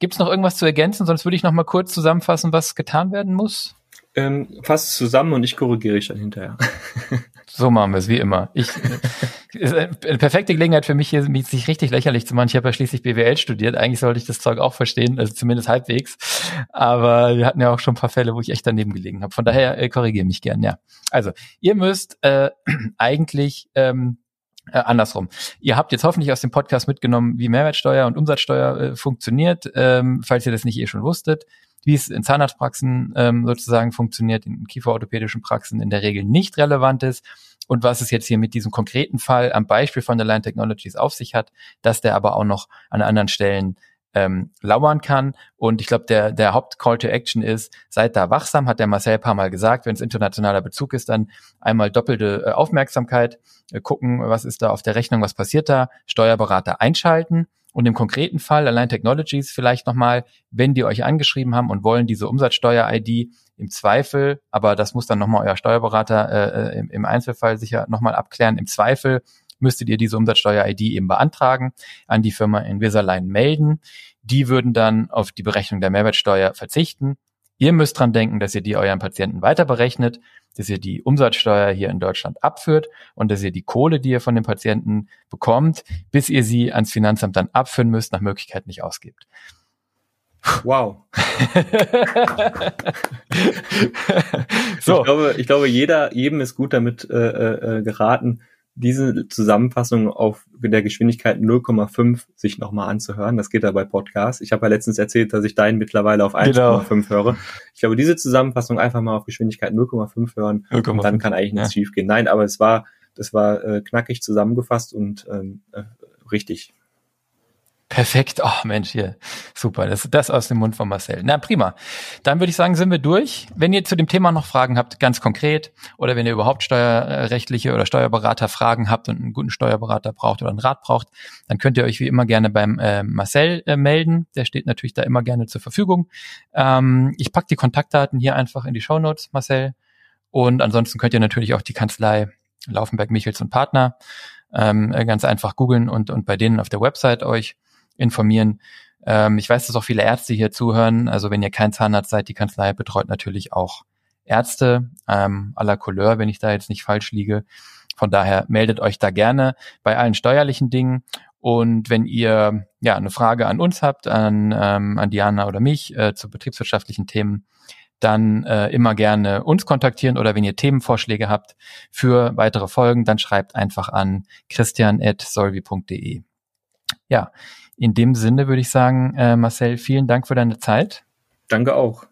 Gibt es noch irgendwas zu ergänzen? Sonst würde ich noch mal kurz zusammenfassen, was getan werden muss. Ähm, fass es zusammen und ich korrigiere ich dann hinterher. So machen wir es, wie immer. Ich, ist eine perfekte Gelegenheit für mich, hier mich sich richtig lächerlich zu machen. Ich habe ja schließlich BWL studiert. Eigentlich sollte ich das Zeug auch verstehen, also zumindest halbwegs. Aber wir hatten ja auch schon ein paar Fälle, wo ich echt daneben gelegen habe. Von daher äh, korrigiere mich gern, ja. Also, ihr müsst äh, eigentlich ähm, äh, andersrum. Ihr habt jetzt hoffentlich aus dem Podcast mitgenommen, wie Mehrwertsteuer und Umsatzsteuer äh, funktioniert, ähm, falls ihr das nicht eh schon wusstet wie es in Zahnarztpraxen ähm, sozusagen funktioniert, in kieferorthopädischen Praxen in der Regel nicht relevant ist und was es jetzt hier mit diesem konkreten Fall am Beispiel von Align Technologies auf sich hat, dass der aber auch noch an anderen Stellen ähm, lauern kann. Und ich glaube, der, der Haupt-Call to Action ist, seid da wachsam, hat der Marcel paar Mal gesagt. Wenn es internationaler Bezug ist, dann einmal doppelte äh, Aufmerksamkeit, äh, gucken, was ist da auf der Rechnung, was passiert da, Steuerberater einschalten und im konkreten Fall Align Technologies vielleicht nochmal, wenn die euch angeschrieben haben und wollen diese Umsatzsteuer-ID im Zweifel, aber das muss dann nochmal euer Steuerberater äh, im, im Einzelfall sicher nochmal abklären, im Zweifel müsstet ihr diese Umsatzsteuer-ID eben beantragen, an die Firma Invisalign melden. Die würden dann auf die Berechnung der Mehrwertsteuer verzichten. Ihr müsst dran denken, dass ihr die euren Patienten weiter berechnet dass ihr die Umsatzsteuer hier in Deutschland abführt und dass ihr die Kohle, die ihr von den Patienten bekommt, bis ihr sie ans Finanzamt dann abführen müsst, nach Möglichkeit nicht ausgibt. Wow. so. Ich glaube, ich glaube, jeder, jedem ist gut damit äh, äh, geraten, diese Zusammenfassung auf der Geschwindigkeit 0,5 sich nochmal anzuhören. Das geht ja bei Podcasts. Ich habe ja letztens erzählt, dass ich deinen mittlerweile auf 1,5 genau. höre. Ich glaube, diese Zusammenfassung einfach mal auf Geschwindigkeit 0,5 hören, 0, und dann kann eigentlich nichts ja. schief gehen. Nein, aber es war, das war äh, knackig zusammengefasst und ähm, äh, richtig. Perfekt. Oh Mensch, hier. Super. Das, das aus dem Mund von Marcel. Na prima. Dann würde ich sagen, sind wir durch. Wenn ihr zu dem Thema noch Fragen habt, ganz konkret, oder wenn ihr überhaupt steuerrechtliche oder Steuerberater Fragen habt und einen guten Steuerberater braucht oder einen Rat braucht, dann könnt ihr euch wie immer gerne beim äh, Marcel äh, melden. Der steht natürlich da immer gerne zur Verfügung. Ähm, ich pack die Kontaktdaten hier einfach in die Show Notes, Marcel. Und ansonsten könnt ihr natürlich auch die Kanzlei Laufenberg, Michels und Partner ähm, ganz einfach googeln und, und bei denen auf der Website euch informieren. Ähm, ich weiß, dass auch viele Ärzte hier zuhören. Also wenn ihr kein Zahnarzt seid, die Kanzlei betreut natürlich auch Ärzte ähm, à la Couleur, wenn ich da jetzt nicht falsch liege. Von daher meldet euch da gerne bei allen steuerlichen Dingen. Und wenn ihr ja eine Frage an uns habt, an, ähm, an Diana oder mich äh, zu betriebswirtschaftlichen Themen, dann äh, immer gerne uns kontaktieren oder wenn ihr Themenvorschläge habt für weitere Folgen, dann schreibt einfach an christian.solvi.de. Ja, in dem Sinne würde ich sagen, äh, Marcel, vielen Dank für deine Zeit. Danke auch.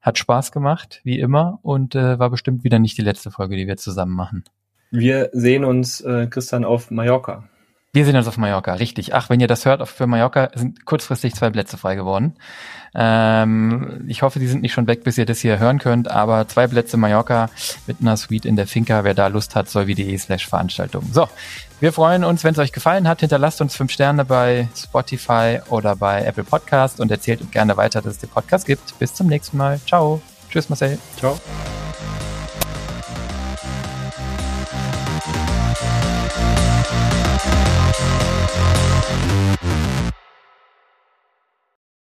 Hat Spaß gemacht, wie immer, und äh, war bestimmt wieder nicht die letzte Folge, die wir zusammen machen. Wir sehen uns, äh, Christian, auf Mallorca. Wir sehen uns auf Mallorca, richtig. Ach, wenn ihr das hört, für Mallorca sind kurzfristig zwei Plätze frei geworden. Ähm, ich hoffe, die sind nicht schon weg, bis ihr das hier hören könnt, aber zwei Plätze Mallorca mit einer Suite in der Finca. Wer da Lust hat, solvi.de slash Veranstaltung. So, wir freuen uns, wenn es euch gefallen hat. Hinterlasst uns fünf Sterne bei Spotify oder bei Apple Podcast und erzählt gerne weiter, dass es den Podcast gibt. Bis zum nächsten Mal. Ciao. Tschüss, Marcel. Ciao.